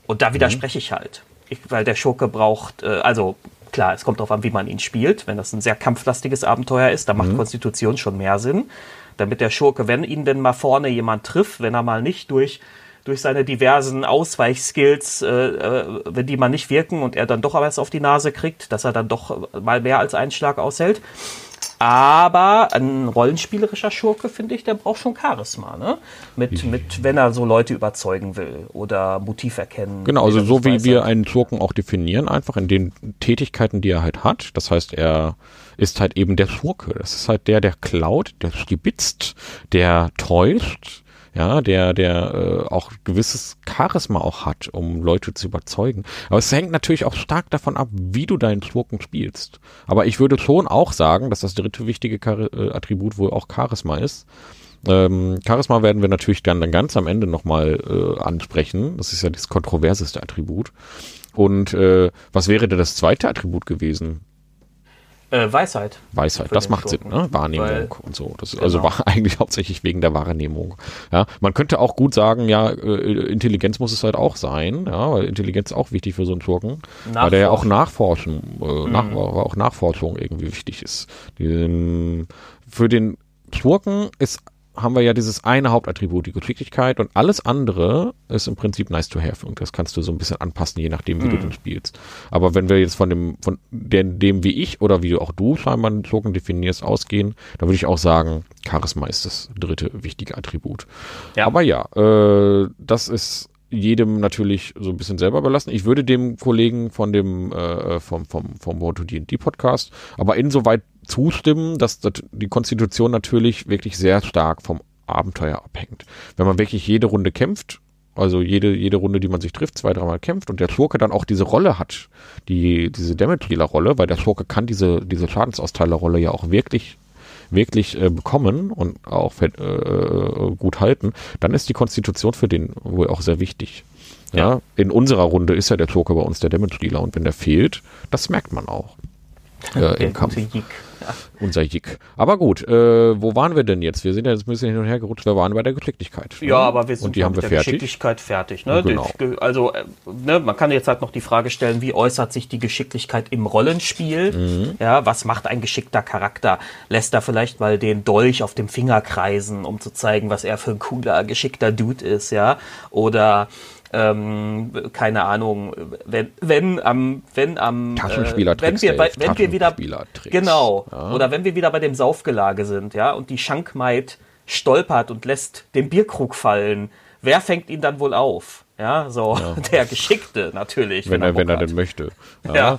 Und da widerspreche ich halt, ich, weil der Schurke braucht, äh, also klar, es kommt darauf an, wie man ihn spielt. Wenn das ein sehr kampflastiges Abenteuer ist, dann macht Konstitution schon mehr Sinn, damit der Schurke, wenn ihn denn mal vorne jemand trifft, wenn er mal nicht durch durch seine diversen Ausweichskills, äh, äh, wenn die mal nicht wirken und er dann doch aber erst auf die Nase kriegt, dass er dann doch mal mehr als einen Schlag aushält. Aber ein rollenspielerischer Schurke, finde ich, der braucht schon Charisma, ne? Mit, mit, wenn er so Leute überzeugen will oder Motiv erkennen. Genau, also so wie wir einen Schurken auch definieren, einfach in den Tätigkeiten, die er halt hat. Das heißt, er ist halt eben der Schurke. Das ist halt der, der klaut, der stibitzt, der täuscht, ja, der, der äh, auch gewisses Charisma auch hat, um Leute zu überzeugen. Aber es hängt natürlich auch stark davon ab, wie du deinen Schurken spielst. Aber ich würde schon auch sagen, dass das dritte wichtige Chari äh, Attribut wohl auch Charisma ist. Ähm, Charisma werden wir natürlich dann, dann ganz am Ende nochmal äh, ansprechen. Das ist ja das kontroverseste Attribut. Und äh, was wäre denn das zweite Attribut gewesen? Äh, Weisheit. Weisheit. Das den macht Sinn, ne? Wahrnehmung Weil- und so. Das also Genau. war eigentlich hauptsächlich wegen der Wahrnehmung. Ja, man könnte auch gut sagen, ja, äh, Intelligenz muss es halt auch sein, ja, weil Intelligenz ist auch wichtig für so einen Schurken, weil der ja auch nachforschen, äh, nach, Mhm. auch Nachforschung irgendwie wichtig ist. Ähm, für den Schurken ist haben wir ja dieses eine Hauptattribut, die Geschicklichkeit und alles andere ist im Prinzip nice to have und das kannst du so ein bisschen anpassen, je nachdem, wie du den spielst. Aber wenn wir jetzt von dem, von dem, dem wie ich oder wie auch du scheinbar den Token definierst, ausgehen, dann würde ich auch sagen, Charisma ist das dritte wichtige Attribut. Ja. Aber ja, äh, das ist jedem natürlich so ein bisschen selber überlassen. Ich würde dem Kollegen von dem äh, vom vom vom Road to D&D Podcast aber insoweit zustimmen, dass das, die Konstitution natürlich wirklich sehr stark vom Abenteuer abhängt. Wenn man wirklich jede Runde kämpft, Also jede, jede Runde, die man sich trifft, zwei, dreimal kämpft und der Schurke dann auch diese Rolle hat, die, diese Damage-Dealer-Rolle, weil der Schurke kann diese, diese Schadensausteiler-Rolle ja auch wirklich wirklich äh, bekommen und auch äh, gut halten, dann ist die Konstitution für den wohl auch sehr wichtig. Ja. ja. in unserer Runde ist ja der Joker bei uns der Damage Dealer und wenn der fehlt, das merkt man auch äh, im Kampf. Jig. Ja. Unser Jig. Aber gut, äh, wo waren wir denn jetzt? Wir sind ja jetzt ein bisschen hin und her gerutscht. Wir waren bei der Geschicklichkeit. Ja, ne? aber wir sind und die haben mit wir der fertig. Geschicklichkeit fertig. Ne? Genau. Also, äh, ne, man kann jetzt halt noch die Frage stellen, wie äußert sich die Geschicklichkeit im Rollenspiel? Mhm. Ja, was macht ein geschickter Charakter? Lässt er vielleicht mal den Dolch auf dem Finger kreisen, um zu zeigen, was er für ein cooler, geschickter Dude ist, ja? Oder ähm, keine Ahnung, wenn, wenn am, wenn am, Taschenspieler äh, wenn wir, bei, wenn wir wieder, genau, Ja. oder wenn wir wieder bei dem Saufgelage sind, ja, und die Schankmaid stolpert und lässt den Bierkrug fallen, wer fängt ihn dann wohl auf? Ja, so der Geschickte natürlich. wenn er, wenn er denn möchte. Ja.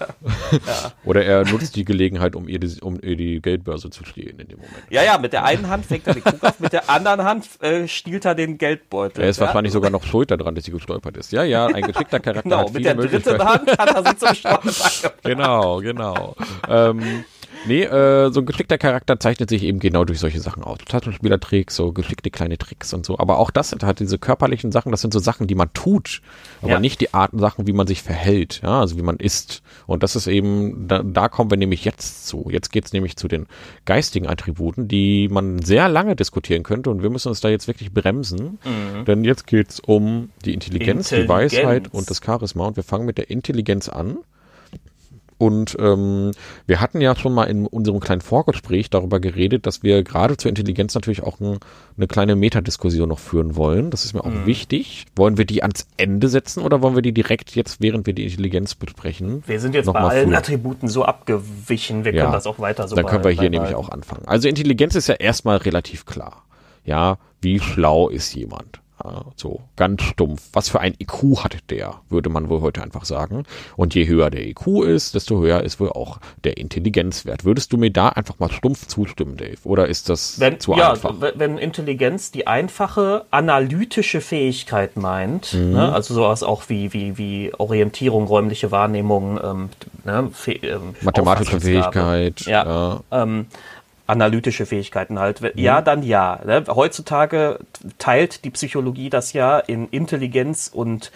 Ja. Oder er nutzt die Gelegenheit, um ihr die, um ihr die Geldbörse zu stehlen in dem Moment. Ja, ja, mit der einen Hand fängt er den Krug auf, mit der anderen Hand äh, stiehlt er den Geldbeutel. Er ist ja? wahrscheinlich sogar noch schuld daran, dass sie gestolpert ist. Ja, ja, ein geschickter Charakter Genau, hat mit der dritten. Hand hat er sie zum Stolpern gebracht. Genau, genau. ähm, nee, äh, so ein geschickter Charakter zeichnet sich eben genau durch solche Sachen aus. Taschenspielertricks, so geschickte kleine Tricks und so. Aber auch das sind halt diese körperlichen Sachen, das sind so Sachen, die man tut, aber Ja. nicht die Arten Sachen, wie man sich verhält, ja, also wie man isst. Und das ist eben, da, da kommen wir nämlich jetzt zu. Jetzt geht's nämlich zu den geistigen Attributen, die man sehr lange diskutieren könnte und wir müssen uns da jetzt wirklich bremsen, denn jetzt geht's um die Intelligenz, die Intelligenz. Weisheit und das Charisma und wir fangen mit der Intelligenz an. Und ähm, wir hatten ja schon mal in unserem kleinen Vorgespräch darüber geredet, dass wir gerade zur Intelligenz natürlich auch ein, eine kleine Metadiskussion noch führen wollen. Das ist mir auch wichtig. Wollen wir die ans Ende setzen oder wollen wir die direkt jetzt, während wir die Intelligenz besprechen? Wir sind jetzt bei allen früher? Attributen so abgewichen, wir Ja. können das auch weiter so Dann können wir hier nämlich auch anfangen. Also Intelligenz ist ja erstmal relativ klar. Ja, wie schlau ist jemand? Ja, so ganz stumpf. Was für ein IQ hat der, würde man wohl heute einfach sagen. Und je höher der IQ ist, desto höher ist wohl auch der Intelligenzwert. Würdest du mir da einfach mal stumpf zustimmen, Dave? Oder ist das Wenn, zu ja, einfach? wenn Intelligenz die einfache analytische Fähigkeit meint, Mhm. ne, also sowas auch wie, wie, wie Orientierung, räumliche Wahrnehmung, ähm, ne, ähm, Mathematische. Fähigkeit. Ja. Ähm, analytische Fähigkeiten halt. Mhm. Ja, dann ja. Ne? Heutzutage teilt die Psychologie das ja in Intelligenz und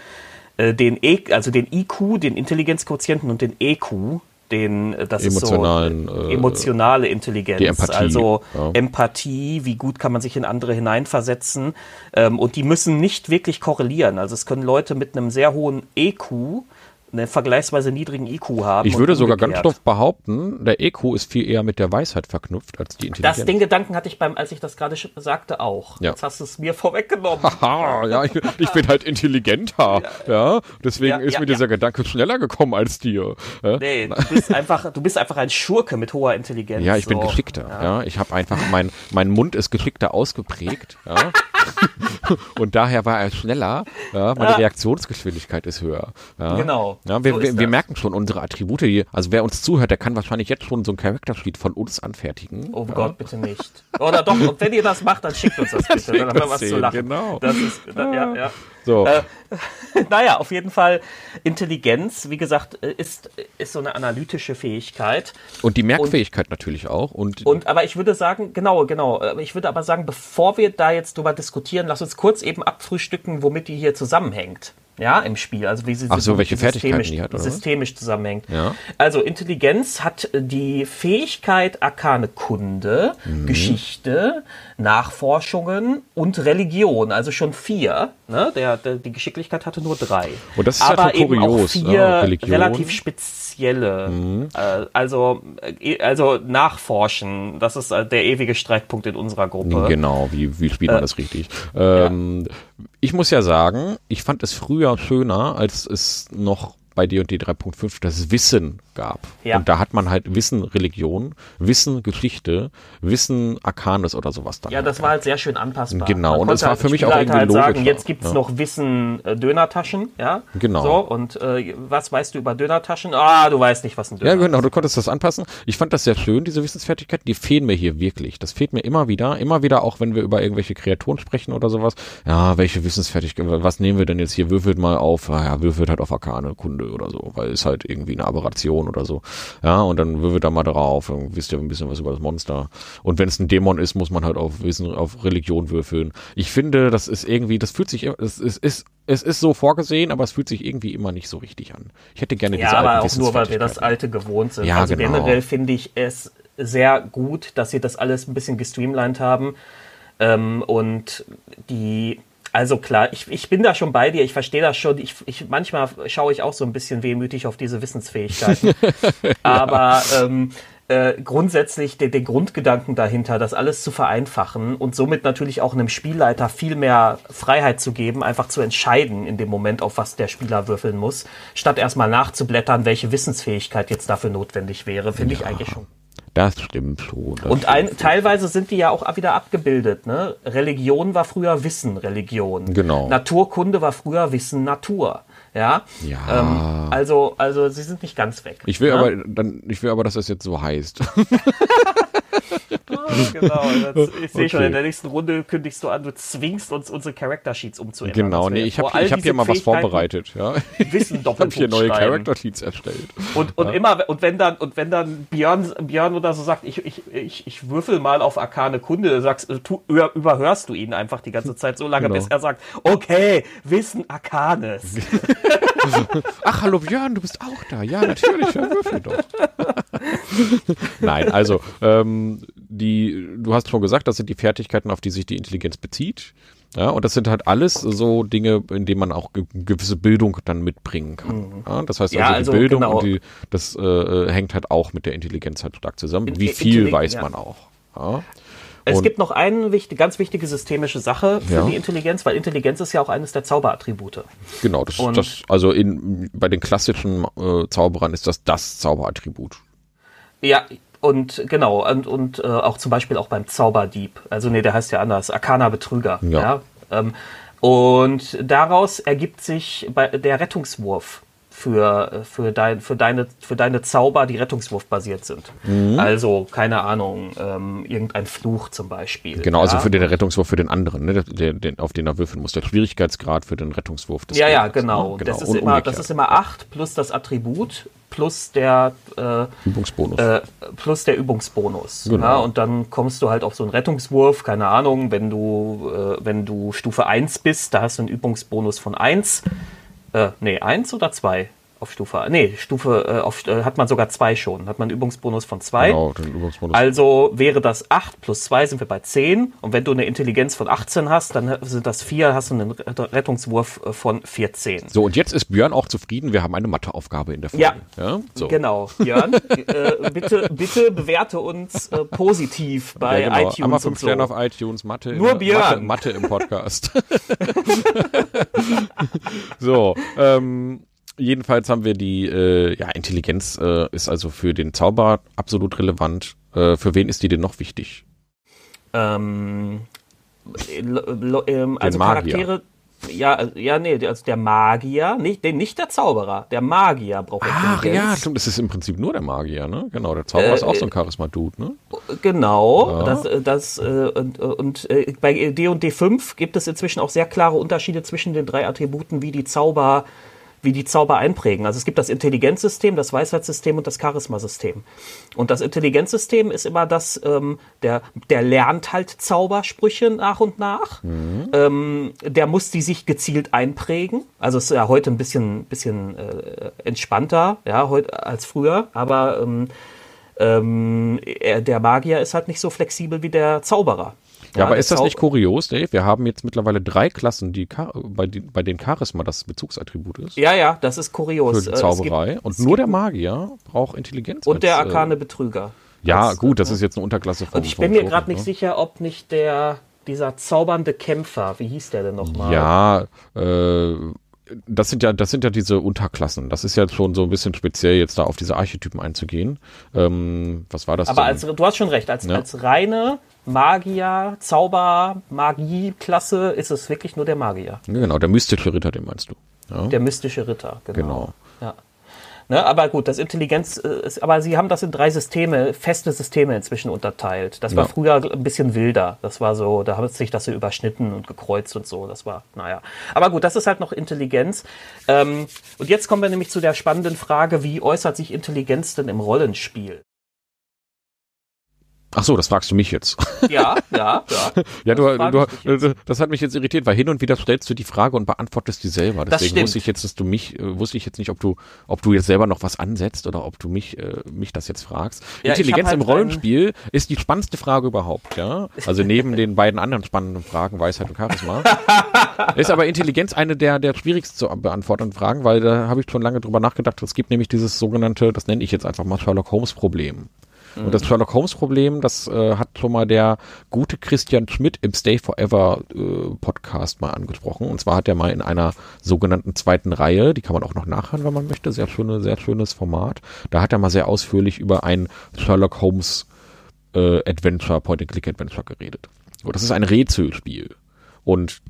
äh, den e also den IQ, den Intelligenzquotienten und den EQ, den äh, das Emotionalen, ist so äh, emotionale Intelligenz, Empathie, also ja. Empathie, wie gut kann man sich in andere hineinversetzen ähm, und die müssen nicht wirklich korrelieren. Also es können Leute mit einem sehr hohen EQ einen vergleichsweise niedrigen IQ haben. Ich würde sogar ganz stumpf behaupten, der EQ ist viel eher mit der Weisheit verknüpft als die Intelligenz. Das, den Gedanken hatte ich beim, als ich das gerade sagte, auch. Ja. Jetzt hast du es mir vorweggenommen. Haha, ja, ich, ich bin halt intelligenter, ja. Deswegen Ja, ist mir dieser Gedanke schneller gekommen als dir. Ja? Nee, du bist einfach, du bist einfach ein Schurke mit hoher Intelligenz. Ja, ich bin so. geschickter. Ja. ich habe einfach mein mein Mund ist geschickter ausgeprägt. Ja. Und daher war er schneller. Ja, meine Reaktionsgeschwindigkeit ist höher. Ja. Genau, Ja, wir, so wir, wir merken schon unsere Attribute. Hier. Also wer uns zuhört, der kann wahrscheinlich jetzt schon so ein Character Sheet von uns anfertigen. Oh Gott, bitte nicht. Oder doch, und wenn ihr das macht, dann schickt uns das bitte. Dann haben wir was zu sehen, lachen. genau. Das ist, ja, ja. So, Äh, naja, auf jeden Fall Intelligenz, wie gesagt, äh, ist, ist so eine analytische Fähigkeit. und die Merkfähigkeit natürlich auch. Und, Und aber ich würde sagen, genau, genau. äh, Ich würde aber sagen, bevor wir da jetzt drüber diskutieren, lass uns kurz eben abfrühstücken, womit die hier zusammenhängt. Ja, im Spiel. Also wie sie Ach so, welche Fertigkeiten systemisch, die hat, oder was? systemisch zusammenhängt. Ja. Also Intelligenz hat die Fähigkeit, arkane Kunde, Mhm. Geschichte, Nachforschungen und Religion. Also schon vier. Ne? Der, der, die Geschicklichkeit hatte nur drei. Und das ist aber halt eben auch kurios, vier ja, Religion. relativ spezielle. Äh, also, äh, also nachforschen. Das ist äh, der ewige Streitpunkt in unserer Gruppe. Genau, wie, wie spielt man das richtig? Ähm, Ich muss ja sagen, ich fand es früher schöner, als es noch bei D&D 3.5 das Wissen gab. Ja. Und da hat man halt Wissen Religion, Wissen Geschichte, Wissen Arcanes oder sowas dann. Ja, das war halt sehr schön anpassbar. Genau, und das war als für mich auch irgendwie halt sagen, logischer, jetzt gibt's ja. noch Wissen äh, Dönertaschen, ja? Genau. So, und äh, was weißt du über Dönertaschen? Ah, du weißt nicht, was ein Döner Ja, genau, du konntest das anpassen. Ich fand das sehr schön, diese Wissensfertigkeiten. Die fehlen mir hier wirklich. Das fehlt mir immer wieder. Immer wieder, auch wenn wir über irgendwelche Kreaturen sprechen oder sowas. Ja, welche Wissensfertigkeiten, was nehmen wir denn jetzt hier? Würfelt mal auf, ah ja, würfelt halt auf Arkane Kunde oder so, weil ist halt irgendwie eine Aberration oder so. Ja, und dann würfelt da mal drauf, dann wisst ihr ein bisschen was über das Monster. Und wenn es ein Dämon ist, muss man halt auf Wissen, auf Religion würfeln. Ich finde, das ist irgendwie, das fühlt sich, es, es ist, es ist so vorgesehen, aber es fühlt sich irgendwie immer nicht so richtig an. Ich hätte gerne Ja, diese aber alten auch nur, weil wir das alte gewohnt sind. Ja, also genau. generell finde ich es sehr gut, dass sie das alles ein bisschen gestreamlined haben. Ähm, und die, also klar, ich, ich bin da schon bei dir, ich verstehe das schon. Ich, ich, manchmal schaue ich auch so ein bisschen wehmütig auf diese Wissensfähigkeiten. Aber ähm, äh, grundsätzlich den, den Grundgedanken dahinter, das alles zu vereinfachen und somit natürlich auch einem Spielleiter viel mehr Freiheit zu geben, einfach zu entscheiden in dem Moment, auf was der Spieler würfeln muss, statt erstmal nachzublättern, welche Wissensfähigkeit jetzt dafür notwendig wäre, finde ich eigentlich schon. Das stimmt schon. Das Und ein, stimmt. teilweise sind die ja auch wieder abgebildet. Ne? Religion war früher Wissen, Religion. Genau. Naturkunde war früher Wissen, Natur. Ja. Ja. Ähm, also, also sie sind nicht ganz weg. ich will ne? aber dann, ich will aber, dass das jetzt so heißt. genau. Das, ich sehe schon, Okay. in der nächsten Runde kündigst du an, du zwingst uns unsere Character Sheets umzuändern. genau, nee, ich habe ich hab hier mal was vorbereitet, ja. Wissen Ich habe hier neue schreiben. Character Sheets erstellt. Und, und immer, und wenn dann, und wenn dann Björn, Björn oder so sagt, ich, ich, ich, ich würfel mal auf Arkane Kunde, sagst, äh, tu, über, überhörst du ihn einfach die ganze Zeit so lange, Genau. bis er sagt, okay, Wissen Arcanes. Ach, hallo Björn, du bist auch da. Ja, natürlich, ja, würfel doch. Nein, also, ähm, die, du hast schon gesagt, das sind die Fertigkeiten, auf die sich die Intelligenz bezieht. Ja, und das sind halt alles so Dinge, in denen man auch ge gewisse Bildung dann mitbringen kann. Ja, das heißt Mhm. Ja, also, also die Bildung genau. und die, das äh, äh, hängt halt auch mit der Intelligenz halt stark zusammen. Wie viel weiß man auch. Ja. Es Und- gibt noch eine wichtig, ganz wichtige systemische Sache für Ja. die Intelligenz, weil Intelligenz ist ja auch eines der Zauberattribute. Genau, das, das also in, bei den klassischen äh, Zauberern ist das das Zauberattribut. Ja, und genau, und, und äh, auch zum Beispiel auch beim Zauberdieb. Also nee, der heißt ja anders, Arcana Betrüger. Ja. Ja. ähm, und daraus ergibt sich bei, der Rettungswurf für, für, dein, für, deine, für deine Zauber, die rettungswurfbasiert sind. Mhm. Also, keine Ahnung, ähm, irgendein Fluch zum Beispiel. Genau, also ja? für den Rettungswurf für den anderen, ne, der, den, auf den er würfeln muss. Der Schwierigkeitsgrad für den Rettungswurf des Ja, ja, Gegners, genau. ne? Das, ist und immer, das ist immer 8 plus das Attribut plus der äh, Übungsbonus. äh, plus der Übungsbonus. Genau. Ja, und dann kommst du halt auf so einen Rettungswurf, keine Ahnung, wenn du, äh, wenn du Stufe 1 bist, da hast du einen Übungsbonus von 1. Äh, nee, 1 oder 2 auf Stufe. Nee, Stufe äh, auf, äh, hat man sogar 2 schon. Hat man einen Übungsbonus von 2. genau, den Übungsbonus. Also wäre das 8 plus 2 sind wir bei 10. Und wenn du eine Intelligenz von 18 hast, dann sind das 4, hast du einen Rettungswurf äh, von 14. so, und jetzt ist Björn auch zufrieden. Wir haben eine Matheaufgabe in der Folge. Ja. so. Genau, Björn, äh, bitte, bitte bewerte uns äh, positiv bei Ja, genau. iTunes Einmal und fünf so. Sterne auf iTunes, Mathe, Nur Björn. Mathe, Mathe im Podcast. so, ähm, jedenfalls haben wir die, äh, ja, Intelligenz äh, ist also für den Zauberer absolut relevant. Äh, für wen ist die denn noch wichtig? Ähm, ähm, also. Charaktere. Ja, also- ja, nee, also der Magier, nicht, den, nicht der Zauberer, der Magier braucht Ach ja, Intelligenz. stimmt, das ist im Prinzip nur der Magier, ne? Genau, der Zauberer ist auch so ein Charisma-Dude, ne? Genau, Ja. das, äh, das äh, und, und äh, bei D&D 5 gibt es inzwischen auch sehr klare Unterschiede zwischen den drei Attributen, wie die Zauber wie die Zauber einprägen. Also es gibt das Intelligenzsystem, das Weisheitssystem und das Charismasystem. Und das Intelligenzsystem ist immer das, ähm, der, der lernt halt Zaubersprüche nach und nach. Ähm, der muss die sich gezielt einprägen. Also es ist ja heute ein bisschen, bisschen äh, entspannter, ja, heute als früher, aber ähm, ähm, er, der Magier ist halt nicht so flexibel wie der Zauberer. Ja, aber der ist das nicht kurios, Dave? Wir haben jetzt mittlerweile drei Klassen, die bei, die, bei denen Charisma das Bezugsattribut ist. Ja, ja, das ist kurios. Für die Äh, Zauberei. gibt- und nur der Magier braucht Intelligenz. Und der als, äh, arkane Betrüger. Ja, Als, gut, das äh, ist jetzt eine Unterklasse von Und ich bin mir gerade nicht sicher, ob nicht der, dieser zaubernde Kämpfer, wie hieß der denn nochmal? Ja, äh, das sind ja, das sind ja diese Unterklassen. Das ist ja schon so ein bisschen speziell, jetzt da auf diese Archetypen einzugehen. Ähm, was war das? Aber als, du hast schon recht, als, ja. als reine Magier, Zauber, Magie-Klasse ist es wirklich nur der Magier. Genau, der mystische Ritter, den meinst du. Ja. Der mystische Ritter, genau. genau. Ja. Ne, aber gut, das Intelligenz, äh, ist, aber sie haben das in drei Systeme, feste Systeme inzwischen unterteilt. Das war ja. früher ein bisschen wilder. Das war so, da hat sich das so überschnitten und gekreuzt und so. Das war, naja. Aber gut, das ist halt noch Intelligenz. Ähm, und jetzt kommen wir nämlich zu der spannenden Frage, wie äußert sich Intelligenz denn im Rollenspiel? Ach so, das fragst du mich jetzt. Ja, ja, ja. ja, du, du, du, das hat mich jetzt irritiert, weil hin und wieder stellst du die Frage und beantwortest die selber. Deswegen wusste ich jetzt, dass du mich, äh, wusste ich jetzt nicht, ob du, ob du jetzt selber noch was ansetzt oder ob du mich, äh, mich das jetzt fragst. Ja, Intelligenz halt im Rollenspiel ist die spannendste Frage überhaupt, ja. Also neben den beiden anderen spannenden Fragen, Weisheit und Charisma, ist aber Intelligenz eine der, der schwierigsten zu beantwortenden Fragen, weil da habe ich schon lange drüber nachgedacht. Es gibt nämlich dieses sogenannte, das nenne ich jetzt einfach mal Sherlock Holmes Problem. Und das Sherlock Holmes Problem, das äh, hat schon mal der gute Christian Schmidt im Stay Forever äh, Podcast mal angesprochen. Und zwar hat er mal in einer sogenannten zweiten Reihe, die kann man auch noch nachhören, wenn man möchte, sehr schöne, sehr schönes Format. Da hat er mal sehr ausführlich über ein Sherlock Holmes äh, Adventure, Point-and-Click-Adventure geredet. So, das ist ein Rätselspiel. Und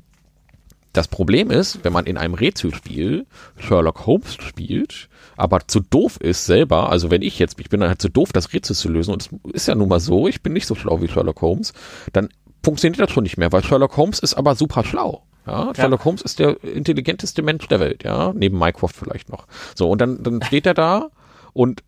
das Problem ist, wenn man in einem Rätselspiel Sherlock Holmes spielt, aber zu doof ist selber, also wenn ich jetzt, ich bin halt zu doof, das Rätsel zu lösen und es ist ja nun mal so, ich bin nicht so schlau wie Sherlock Holmes, dann funktioniert das schon nicht mehr, weil Sherlock Holmes ist aber super schlau. Ja, Sherlock ja. Holmes ist der intelligenteste Mensch der Welt, ja, neben Mycroft vielleicht noch. So, und dann, dann steht er da und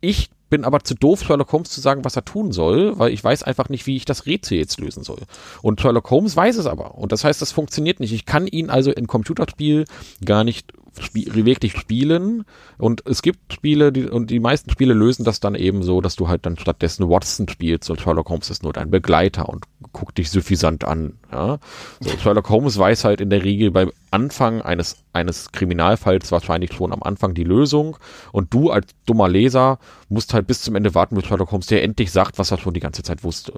ich bin aber zu doof, Sherlock Holmes zu sagen, was er tun soll, weil ich weiß einfach nicht, wie ich das Rätsel jetzt lösen soll. Und Sherlock Holmes weiß es aber. Und das heißt, das funktioniert nicht. Ich kann ihn also in Computerspiel gar nicht spiel wirklich spielen. Und es gibt Spiele, die, und die meisten Spiele lösen das dann eben so, dass du halt dann stattdessen Watson spielst und Sherlock Holmes ist nur dein Begleiter und guckt dich suffisant an. Ja? So, Sherlock Holmes weiß halt in der Regel beim Anfang eines, eines Kriminalfalls wahrscheinlich schon am Anfang die Lösung. Und du als dummer Leser musst halt bis zum Ende warten, bis Sherlock Holmes dir endlich sagt, was er schon die ganze Zeit wusste.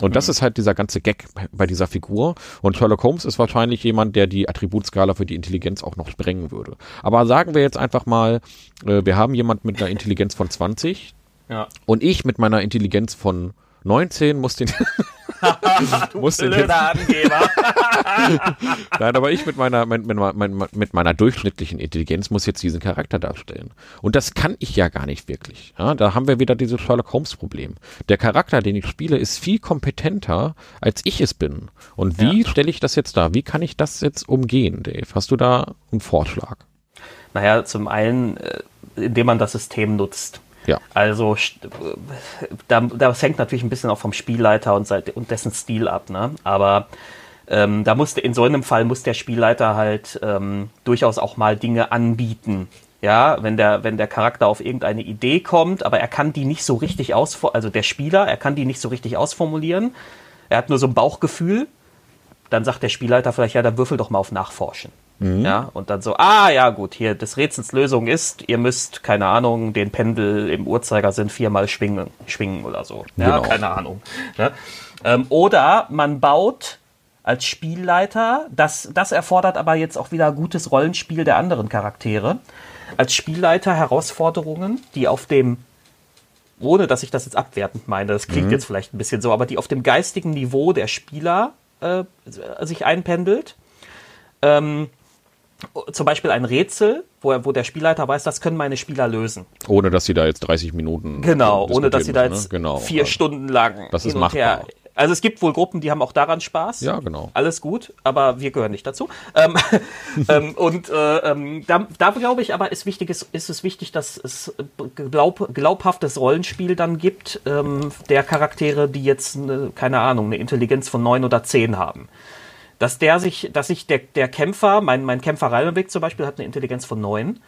Und mhm. das ist halt dieser ganze Gag bei dieser Figur. Und Sherlock Holmes ist wahrscheinlich jemand, der die Attributskala für die Intelligenz auch noch sprengen würde. Aber sagen wir jetzt einfach mal, äh, wir haben jemand mit einer Intelligenz von 20 ja. und ich mit meiner Intelligenz von 19 muss den du den jetzt, Angeber. Nein, aber ich mit meiner mit, mit, mit, meiner durchschnittlichen Intelligenz muss jetzt diesen Charakter darstellen. Und das kann ich ja gar nicht wirklich. Ja, da haben wir wieder dieses Sherlock Holmes Problem. Der Charakter, den ich spiele, ist viel kompetenter, als ich es bin. Und wie ja. stelle ich das jetzt dar? Wie kann ich das jetzt umgehen, Dave? Hast du da einen Vorschlag? Naja, zum einen, äh, indem man das System nutzt. Ja. Also da, das hängt natürlich ein bisschen auch vom Spielleiter und, und dessen Stil ab, ne? Aber ähm, da musste in so einem Fall muss der Spielleiter halt ähm, durchaus auch mal Dinge anbieten. Ja, wenn der, wenn der Charakter auf irgendeine Idee kommt, aber er kann die nicht so richtig ausformulieren, also der Spieler, er kann die nicht so richtig ausformulieren. Er hat nur so ein Bauchgefühl. Dann sagt der Spielleiter vielleicht, ja, dann würfel doch mal auf Nachforschen. Mhm. Ja, und dann so, ah ja, gut, hier des Rätsels Lösung ist, ihr müsst, keine Ahnung, den Pendel im Uhrzeigersinn viermal schwingen, schwingen oder so. Ja, genau. keine Ahnung. Ja. Ähm, oder man baut als Spielleiter, das, das erfordert aber jetzt auch wieder gutes Rollenspiel der anderen Charaktere, als Spielleiter Herausforderungen, die auf dem ohne dass ich das jetzt abwertend meine, das klingt mhm. jetzt vielleicht ein bisschen so, aber die auf dem geistigen Niveau der Spieler äh, sich einpendelt. Ähm, zum Beispiel ein Rätsel, wo, wo der Spielleiter weiß, das können meine Spieler lösen. Ohne dass sie da jetzt 30 Minuten. Genau, ohne dass sie da jetzt ne? genau. vier Stunden lang das ist machbar. her. Also es gibt wohl Gruppen, die haben auch daran Spaß. Ja, genau. Alles gut, aber wir gehören nicht dazu. Ähm, ähm, und äh, ähm, da, da glaube ich aber, ist, wichtig, ist, ist es wichtig, dass es glaub, glaubhaftes Rollenspiel dann gibt, ähm, der Charaktere, die jetzt, eine, keine Ahnung, eine Intelligenz von neun oder zehn haben dass der sich, dass sich der, der Kämpfer, mein, mein Kämpfer Ralmweg zum Beispiel hat eine Intelligenz von neun,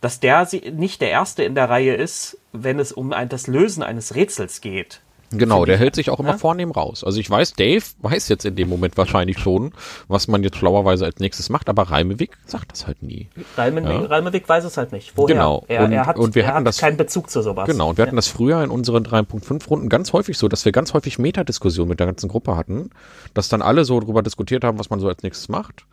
dass der nicht der Erste in der Reihe ist, wenn es um ein, das Lösen eines Rätsels geht. Genau, der hält sich auch immer ja? vornehm raus. Also ich weiß, Dave weiß jetzt in dem Moment wahrscheinlich schon, was man jetzt schlauerweise als nächstes macht, aber Reimewig sagt das halt nie. Reimewig, ja? Reimewig weiß es halt nicht. Woher? Genau. Er, und, er hat, und wir er hatten das, keinen Bezug zu sowas. Genau, und wir hatten das früher in unseren 3.5 Runden ganz häufig so, dass wir ganz häufig Metadiskussionen mit der ganzen Gruppe hatten, dass dann alle so darüber diskutiert haben, was man so als nächstes macht.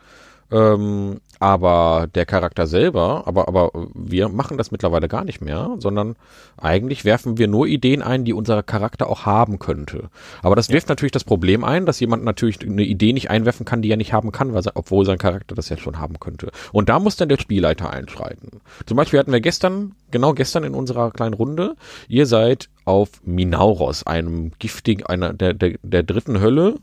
Ähm, aber der Charakter selber, aber, aber wir machen das mittlerweile gar nicht mehr, sondern eigentlich werfen wir nur Ideen ein, die unser Charakter auch haben könnte. Aber das wirft natürlich das Problem ein, dass jemand natürlich eine Idee nicht einwerfen kann, die er nicht haben kann, weil, obwohl sein Charakter das ja schon haben könnte. Und da muss dann der Spielleiter einschreiten. Zum Beispiel hatten wir gestern, genau gestern in unserer kleinen Runde, ihr seid auf Minauros, einem giftigen, einer der, der, der dritten Hölle,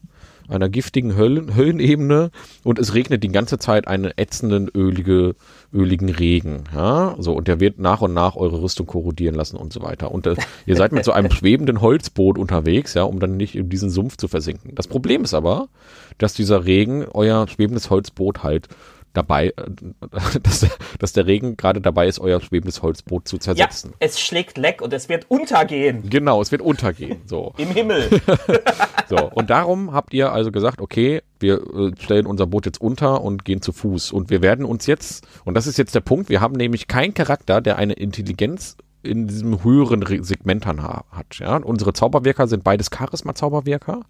einer giftigen Höllen, Höllenebene und es regnet die ganze Zeit einen ätzenden, ölige, öligen Regen. Ja, so, und der wird nach und nach eure Rüstung korrodieren lassen und so weiter. Und äh, ihr seid mit so einem schwebenden Holzboot unterwegs, ja, um dann nicht in diesen Sumpf zu versinken. Das Problem ist aber, dass dieser Regen euer schwebendes Holzboot halt dabei, äh, dass, der, dass der Regen gerade dabei ist, euer schwebendes Holzboot zu zersetzen. Ja, es schlägt leck und es wird untergehen. Genau, es wird untergehen. So. Im Himmel. so, und darum habt ihr also gesagt, okay, wir äh, stellen unser Boot jetzt unter und gehen zu Fuß. Und wir werden uns jetzt, und das ist jetzt der Punkt, wir haben nämlich keinen Charakter, der eine Intelligenz in diesem höheren Segment hat. Ja? Unsere Zauberwirker sind beides Charisma-Zauberwirker.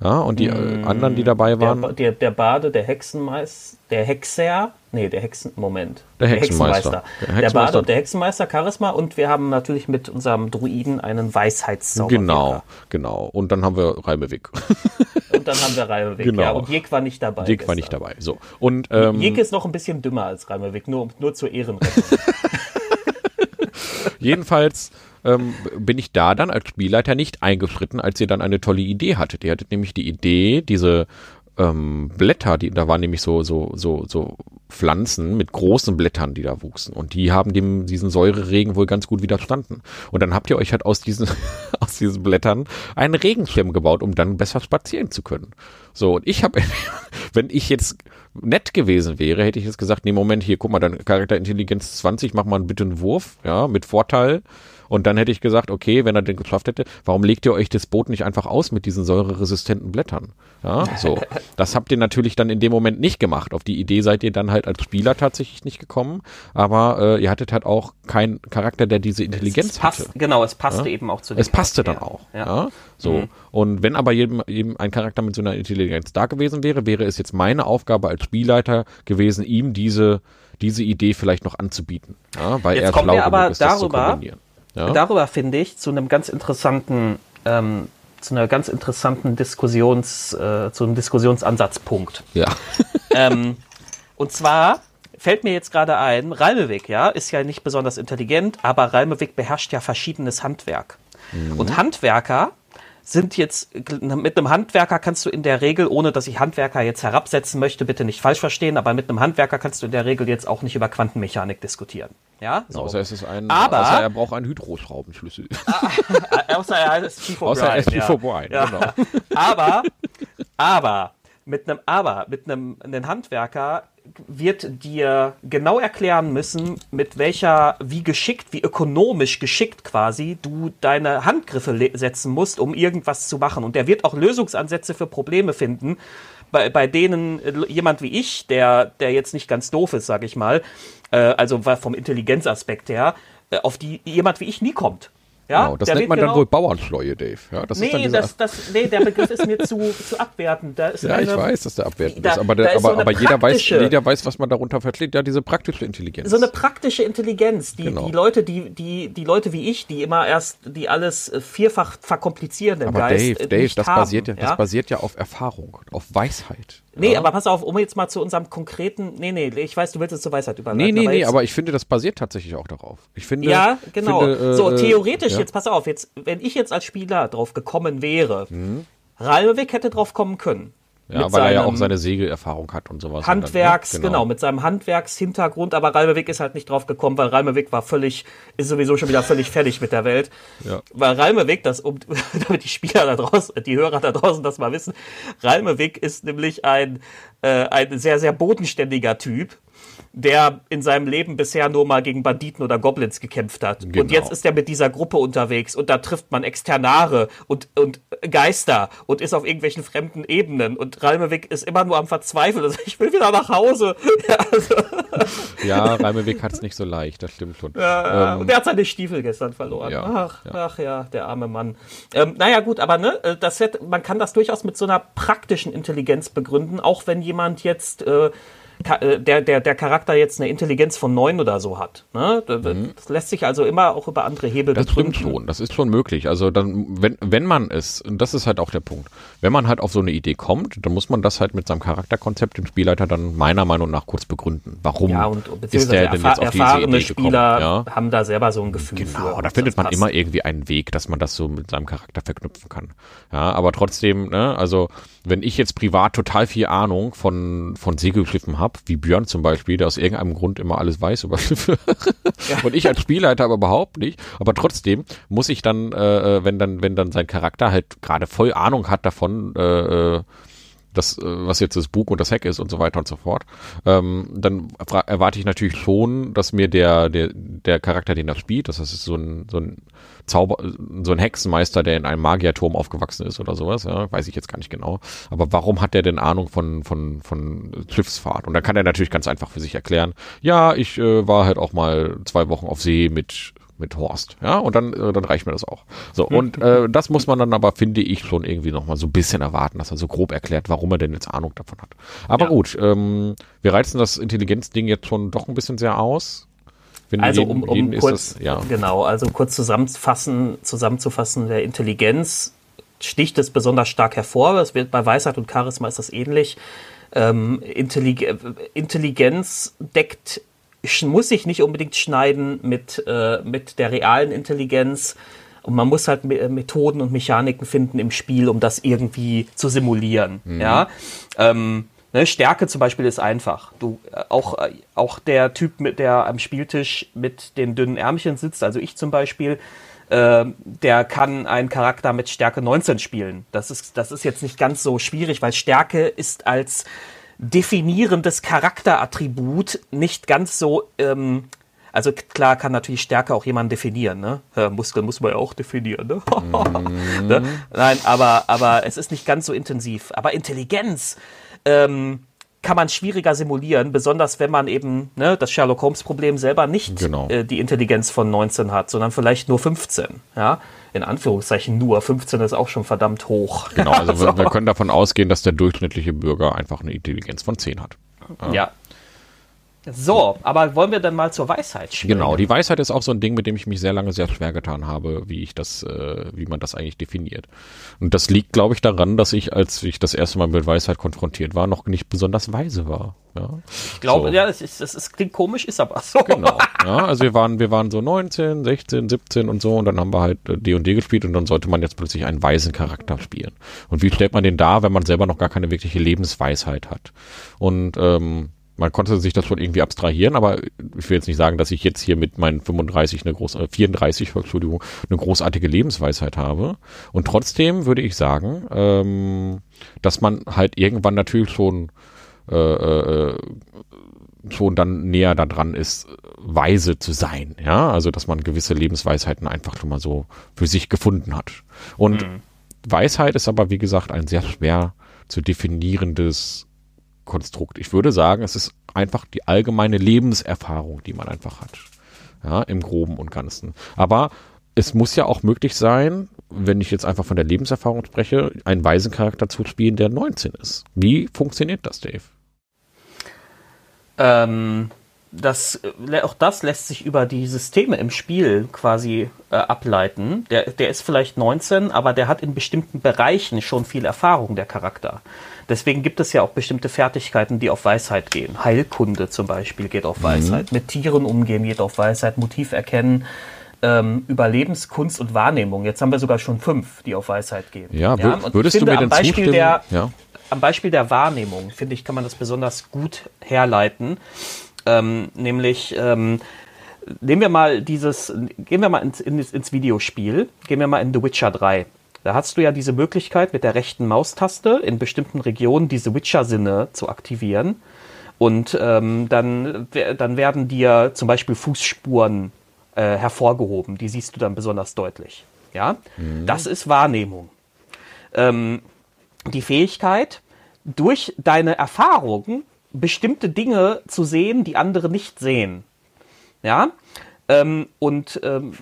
Ja, und die mmh, anderen, die dabei waren. Der, der, der Bade, der Hexenmeister, der Hexer, nee, der Hexen, Moment. Der Hexenmeister. Der, Hexenmeister. der Bade und der Hexenmeister, Charisma und wir haben natürlich mit unserem Druiden einen Weisheitszauber. Genau, genau. Und dann haben wir Reimewick. und dann haben wir Reimewick, genau. ja. Und Jek war nicht dabei. Jek war nicht dabei, so. Und, ähm, Jek ist noch ein bisschen dümmer als Reimewick, nur, nur zur Ehrenrettung. Jedenfalls ähm, bin ich da dann als Spielleiter nicht eingeschritten, als ihr dann eine tolle Idee hattet. Ihr hattet nämlich die Idee, diese ähm, Blätter, die, da waren nämlich so, so, so, so Pflanzen mit großen Blättern, die da wuchsen. Und die haben dem, diesen Säureregen wohl ganz gut widerstanden. Und dann habt ihr euch halt aus diesen, aus diesen Blättern einen Regenschirm gebaut, um dann besser spazieren zu können. So, und ich habe, wenn ich jetzt nett gewesen wäre, hätte ich jetzt gesagt, nee, Moment, hier, guck mal, dann Charakterintelligenz 20, mach mal bitte einen Wurf, ja, mit Vorteil. Und dann hätte ich gesagt, okay, wenn er den geschafft hätte, warum legt ihr euch das Boot nicht einfach aus mit diesen säureresistenten Blättern? Ja, so. Das habt ihr natürlich dann in dem Moment nicht gemacht. Auf die Idee seid ihr dann halt als Spieler tatsächlich nicht gekommen, aber äh, ihr hattet halt auch keinen Charakter, der diese Intelligenz passt, hatte. Genau, es passte ja? eben auch zu dem Es passte dann auch. Ja. ja? So. Mhm. Und wenn aber jedem, jedem ein Charakter mit so einer Intelligenz da gewesen wäre, wäre es jetzt meine Aufgabe als Spielleiter gewesen, ihm diese diese Idee vielleicht noch anzubieten, ja, weil jetzt er schlau genug ist, darüber, das zu kombinieren. Ja? Darüber finde ich zu einem ganz interessanten, ähm, zu einer ganz interessanten Diskussions, äh, zu einem Diskussionsansatzpunkt. Ja. ähm, und zwar fällt mir jetzt gerade ein, Ralmewig, ja, ist ja nicht besonders intelligent, aber Ralmewig beherrscht ja verschiedenes Handwerk. Mhm. Und Handwerker sind jetzt, mit einem Handwerker kannst du in der Regel, ohne dass ich Handwerker jetzt herabsetzen möchte, bitte nicht falsch verstehen, aber mit einem Handwerker kannst du in der Regel jetzt auch nicht über Quantenmechanik diskutieren. Ja, so. Außer es ist ein, aber, außer er braucht einen Hydroschraubenschlüssel. außer er ist Chief Außer er ist Chief O'Brien, ja. genau. aber, aber, mit einem, aber, mit einem, einem Handwerker wird dir genau erklären müssen, mit welcher, wie geschickt, wie ökonomisch geschickt quasi du deine Handgriffe setzen musst, um irgendwas zu machen. Und der wird auch Lösungsansätze für Probleme finden, bei, bei denen jemand wie ich, der, der jetzt nicht ganz doof ist, sag ich mal, äh, also vom Intelligenzaspekt her, äh, auf die jemand wie ich nie kommt. Ja, genau, das nennt man genau dann wohl Bauernschleue, Dave. Ja, das nee, ist das, das, nee, der Begriff ist mir zu, zu abwertend. Da ist ja, eine, ich weiß, dass der abwertend da, ist, aber, der, ist aber, so aber jeder, weiß, jeder weiß, was man darunter versteht. Ja, diese praktische Intelligenz. So eine praktische Intelligenz. Die, genau. die Leute, die, die, die Leute wie ich, die immer erst, die alles vierfach verkomplizieren im aber Geist. Dave, Dave, das, haben, basiert ja? das basiert ja auf Erfahrung, auf Weisheit. Nee, ja. aber pass auf, um jetzt mal zu unserem konkreten. Nee, nee, ich weiß, du willst es zur Weisheit überleiten. Nee, nee, aber nee, aber ich finde, das basiert tatsächlich auch darauf. Ich finde. Ja, genau. Finde, äh, so, theoretisch, ja. jetzt pass auf, jetzt, wenn ich jetzt als Spieler drauf gekommen wäre, mhm. Ralmewig hätte drauf kommen können. Ja, weil er ja auch seine Segelerfahrung hat und sowas. Handwerks, dann, ne? genau. genau. mit seinem Handwerkshintergrund, aber Ralmewig ist halt nicht drauf gekommen, weil Ralmewig war völlig, ist sowieso schon wieder völlig fertig mit der Welt. Ja. Weil Ralmewig, das, um, damit die Spieler da draußen, die Hörer da draußen das mal wissen, Ralmewig ist nämlich ein, äh, ein sehr, sehr bodenständiger Typ der in seinem Leben bisher nur mal gegen Banditen oder Goblins gekämpft hat. Genau. Und jetzt ist er mit dieser Gruppe unterwegs und da trifft man Externare und, und Geister und ist auf irgendwelchen fremden Ebenen. Und Ralmewig ist immer nur am Verzweifeln. Also ich will wieder nach Hause. Ja, also. ja Ralmewig hat es nicht so leicht, das stimmt schon. Ja, ähm, und er hat seine Stiefel gestern verloren. Ja, ach, ja. ach ja, der arme Mann. Ähm, naja, gut, aber ne, äh, das wird, man kann das durchaus mit so einer praktischen Intelligenz begründen, auch wenn jemand jetzt äh, der, der, der Charakter jetzt eine Intelligenz von neun oder so hat. Ne? Das mhm. lässt sich also immer auch über andere Hebel Das begründen. stimmt schon, das ist schon möglich. Also dann, wenn, wenn man es, und das ist halt auch der Punkt, wenn man halt auf so eine Idee kommt, dann muss man das halt mit seinem Charakterkonzept dem Spielleiter dann meiner Meinung nach kurz begründen. Warum ja, und, ist der denn jetzt auf diese Idee Spieler gekommen? Ja? haben da selber so ein Gefühl genau, für. da findet man passt. immer irgendwie einen Weg, dass man das so mit seinem Charakter verknüpfen kann. Ja, aber trotzdem, ne, also wenn ich jetzt privat total viel Ahnung von, von Segelschiffen habe, wie Björn zum Beispiel, der aus irgendeinem Grund immer alles weiß über Schiffe, ja. und ich als Spielleiter aber überhaupt nicht, aber trotzdem muss ich dann, äh, äh wenn dann, wenn dann sein Charakter halt gerade voll Ahnung hat davon, äh, äh das, äh, was jetzt das Bug und das Heck ist und so weiter und so fort, ähm, dann erwarte ich natürlich schon, dass mir der, der, der Charakter, den er spielt, das ist so ein, so ein Zauber, so ein Hexenmeister, der in einem Magierturm aufgewachsen ist oder sowas, ja, weiß ich jetzt gar nicht genau. Aber warum hat der denn Ahnung von, von, von Schiffsfahrt? Und dann kann er natürlich ganz einfach für sich erklären, ja, ich äh, war halt auch mal zwei Wochen auf See mit mit Horst. Ja, und dann, äh, dann reicht mir das auch. So, und äh, das muss man dann aber, finde ich, schon irgendwie nochmal so ein bisschen erwarten, dass er so grob erklärt, warum er denn jetzt Ahnung davon hat. Aber ja. gut, ähm, wir reizen das Intelligenzding jetzt schon doch ein bisschen sehr aus. Wenn also um, um kurz, das, ja. genau, also kurz zusammenfassen, zusammenzufassen, der Intelligenz sticht es besonders stark hervor. Es wird bei Weisheit und Charisma ist das ähnlich. Ähm, Intellig Intelligenz deckt muss sich nicht unbedingt schneiden mit, äh, mit der realen Intelligenz. Und man muss halt Methoden und Mechaniken finden im Spiel, um das irgendwie zu simulieren. Mhm. Ja. Ähm, ne, Stärke zum Beispiel ist einfach. Du, äh, auch, äh, auch der Typ, der am Spieltisch mit den dünnen Ärmchen sitzt, also ich zum Beispiel, äh, der kann einen Charakter mit Stärke 19 spielen. Das ist, das ist jetzt nicht ganz so schwierig, weil Stärke ist als definierendes Charakterattribut nicht ganz so. Ähm, also klar kann natürlich Stärke auch jemanden definieren, ne? Äh, Muskeln muss man ja auch definieren, ne? Ne? Nein, aber, aber es ist nicht ganz so intensiv. Aber Intelligenz ähm, kann man schwieriger simulieren, besonders wenn man eben ne, das Sherlock Holmes Problem selber nicht genau. äh, die Intelligenz von 19 hat, sondern vielleicht nur 15. Ja? In Anführungszeichen nur. 15 ist auch schon verdammt hoch. Genau, also so. wir, wir, können davon ausgehen, dass der durchschnittliche Bürger einfach eine Intelligenz von 10 hat. Ja. So, aber wollen wir dann mal zur Weisheit spielen? Genau, die Weisheit ist auch so ein Ding, mit dem ich mich sehr lange sehr schwer getan habe, wie ich das, äh, wie man das eigentlich definiert. Und das liegt, glaube ich, daran, dass ich, als ich das erste Mal mit Weisheit konfrontiert war, noch nicht besonders weise war. Ja. Ich glaube, so. ja, das, ist, das ist, klingt komisch, ist aber so. Genau. Ja, also wir waren, wir waren so 19, 16, 17 und so und dann haben wir halt D&D äh, gespielt und dann sollte man jetzt plötzlich einen weisen Charakter spielen. Und wie stellt man den da, wenn man selber noch gar keine wirkliche Lebensweisheit hat? Und ähm, man konnte sich das schon irgendwie abstrahieren, aber ich will jetzt nicht sagen, dass ich jetzt hier mit meinen 35 eine groß, äh, 34, Entschuldigung, eine großartige Lebensweisheit habe. Und trotzdem würde ich sagen, ähm, dass man halt irgendwann natürlich schon äh, äh, schon dann näher daran ist, weise zu sein, ja, also dass man gewisse Lebensweisheiten einfach schon mal so für sich gefunden hat. Und mhm. Weisheit ist aber, wie gesagt, ein sehr schwer zu definierendes Konstrukt. Ich würde sagen, es ist einfach die allgemeine Lebenserfahrung, die man einfach hat. Ja, im Groben und Ganzen. Aber es muss ja auch möglich sein, wenn ich jetzt einfach von der Lebenserfahrung spreche, einen weisen Charakter zu spielen, der 19 ist. Wie funktioniert das, Dave? Ähm, das, auch das lässt sich über die Systeme im Spiel quasi äh, ableiten. Der, der ist vielleicht 19, aber der hat in bestimmten Bereichen schon viel Erfahrung, der Charakter. Deswegen gibt es ja auch bestimmte Fertigkeiten, die auf Weisheit gehen. Heilkunde zum Beispiel geht auf mhm. Weisheit. Mhm. Mit Tieren umgehen geht auf Weisheit. Motiv erkennen. Ähm, Überlebenskunst und Wahrnehmung. Jetzt haben wir sogar schon fünf, die auf Weisheit gehen. Ja, ja? würdest finde, du mir denn Beispiel zustimmen? Der, ja. Am Beispiel der Wahrnehmung, finde ich, kann man das besonders gut herleiten. Ähm, nämlich, ähm, nehmen wir mal dieses, gehen wir mal ins, ins, ins Videospiel, gehen wir mal in The Witcher 3. Da hast du ja diese Möglichkeit, mit der rechten Maustaste in bestimmten Regionen diese Witcher-Sinne zu aktivieren. Und ähm, dann, dann werden dir zum Beispiel Fußspuren äh, hervorgehoben. Die siehst du dann besonders deutlich. Ja, mhm. das ist Wahrnehmung. Ähm, die Fähigkeit, durch deine Erfahrungen bestimmte Dinge zu sehen, die andere nicht sehen. Ja, Ähm, und ähm,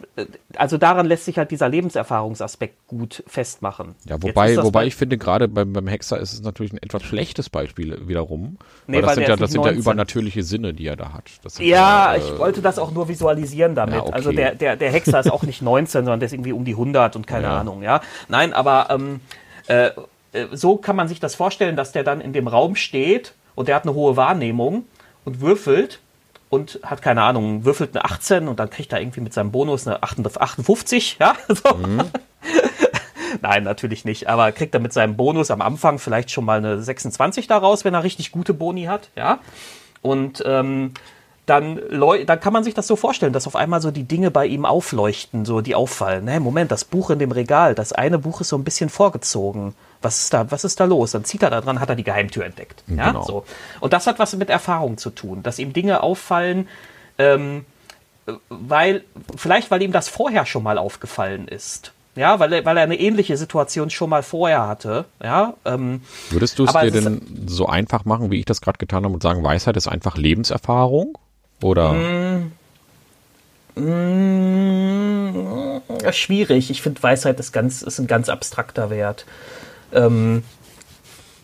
also daran lässt sich halt dieser Lebenserfahrungsaspekt gut festmachen. Ja, wobei, wobei ich finde, gerade beim, beim Hexer ist es natürlich ein etwas schlechtes Beispiel wiederum. Nee, weil das weil sind, ja, das sind ja übernatürliche Sinne, die er da hat. ja, ja äh, ich wollte das auch nur visualisieren damit. Ja, okay. Also der, der, der Hexer ist auch nicht 19, sondern der ist irgendwie um die 100 und keine ja. Ahnung, ja. Nein, aber ähm, äh, äh, so kann man sich das vorstellen, dass der dann in dem Raum steht und der hat eine hohe Wahrnehmung und würfelt und hat keine Ahnung, würfelt eine 18 und dann kriegt er irgendwie mit seinem Bonus eine 58, ja? So. Mhm. Nein, natürlich nicht, aber kriegt er mit seinem Bonus am Anfang vielleicht schon mal eine 26 daraus, wenn er richtig gute Boni hat, ja? Und ähm, dann, dann kann man sich das so vorstellen, dass auf einmal so die Dinge bei ihm aufleuchten, so die auffallen. Nee, Moment, das Buch in dem Regal, das eine Buch ist so ein bisschen vorgezogen was ist da, was ist da los? Dann zieht er da dran, hat er die Geheimtür entdeckt. Ja, genau. so. Und das hat was mit Erfahrung zu tun, dass ihm Dinge auffallen, ähm, weil, vielleicht weil ihm das vorher schon mal aufgefallen ist. Ja, weil er, weil er eine ähnliche Situation schon mal vorher hatte. Ja, ähm, Würdest du es dir denn so einfach machen, wie ich das gerade getan habe und sagen, Weisheit ist einfach Lebenserfahrung? Oder? Mm, mm, schwierig. Ich finde, Weisheit ist, ganz, ist ein ganz abstrakter Wert. Ähm,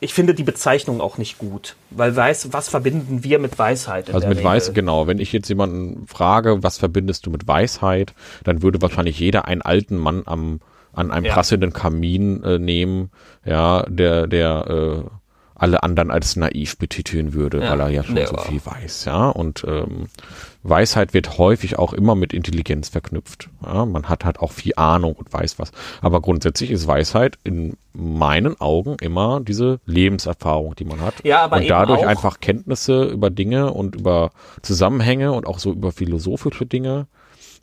ich finde die Bezeichnung auch nicht gut, weil weiß, was verbinden wir mit Weisheit? also mit Weisheit, genau. Wenn ich jetzt jemanden frage, was verbindest du mit Weisheit, dann würde wahrscheinlich jeder einen alten Mann am an einem ja. prasselnden Kamin äh, nehmen, ja, der der äh, alle anderen als naiv betiteln würde, ja, weil er ja schon so viel weiß, ja. Und ähm, Weisheit wird häufig auch immer mit Intelligenz verknüpft. Ja? Man hat halt auch viel Ahnung und weiß was. Aber grundsätzlich ist Weisheit in meinen Augen immer diese Lebenserfahrung, die man hat. Ja, aber und dadurch einfach Kenntnisse über Dinge und über Zusammenhänge und auch so über philosophische Dinge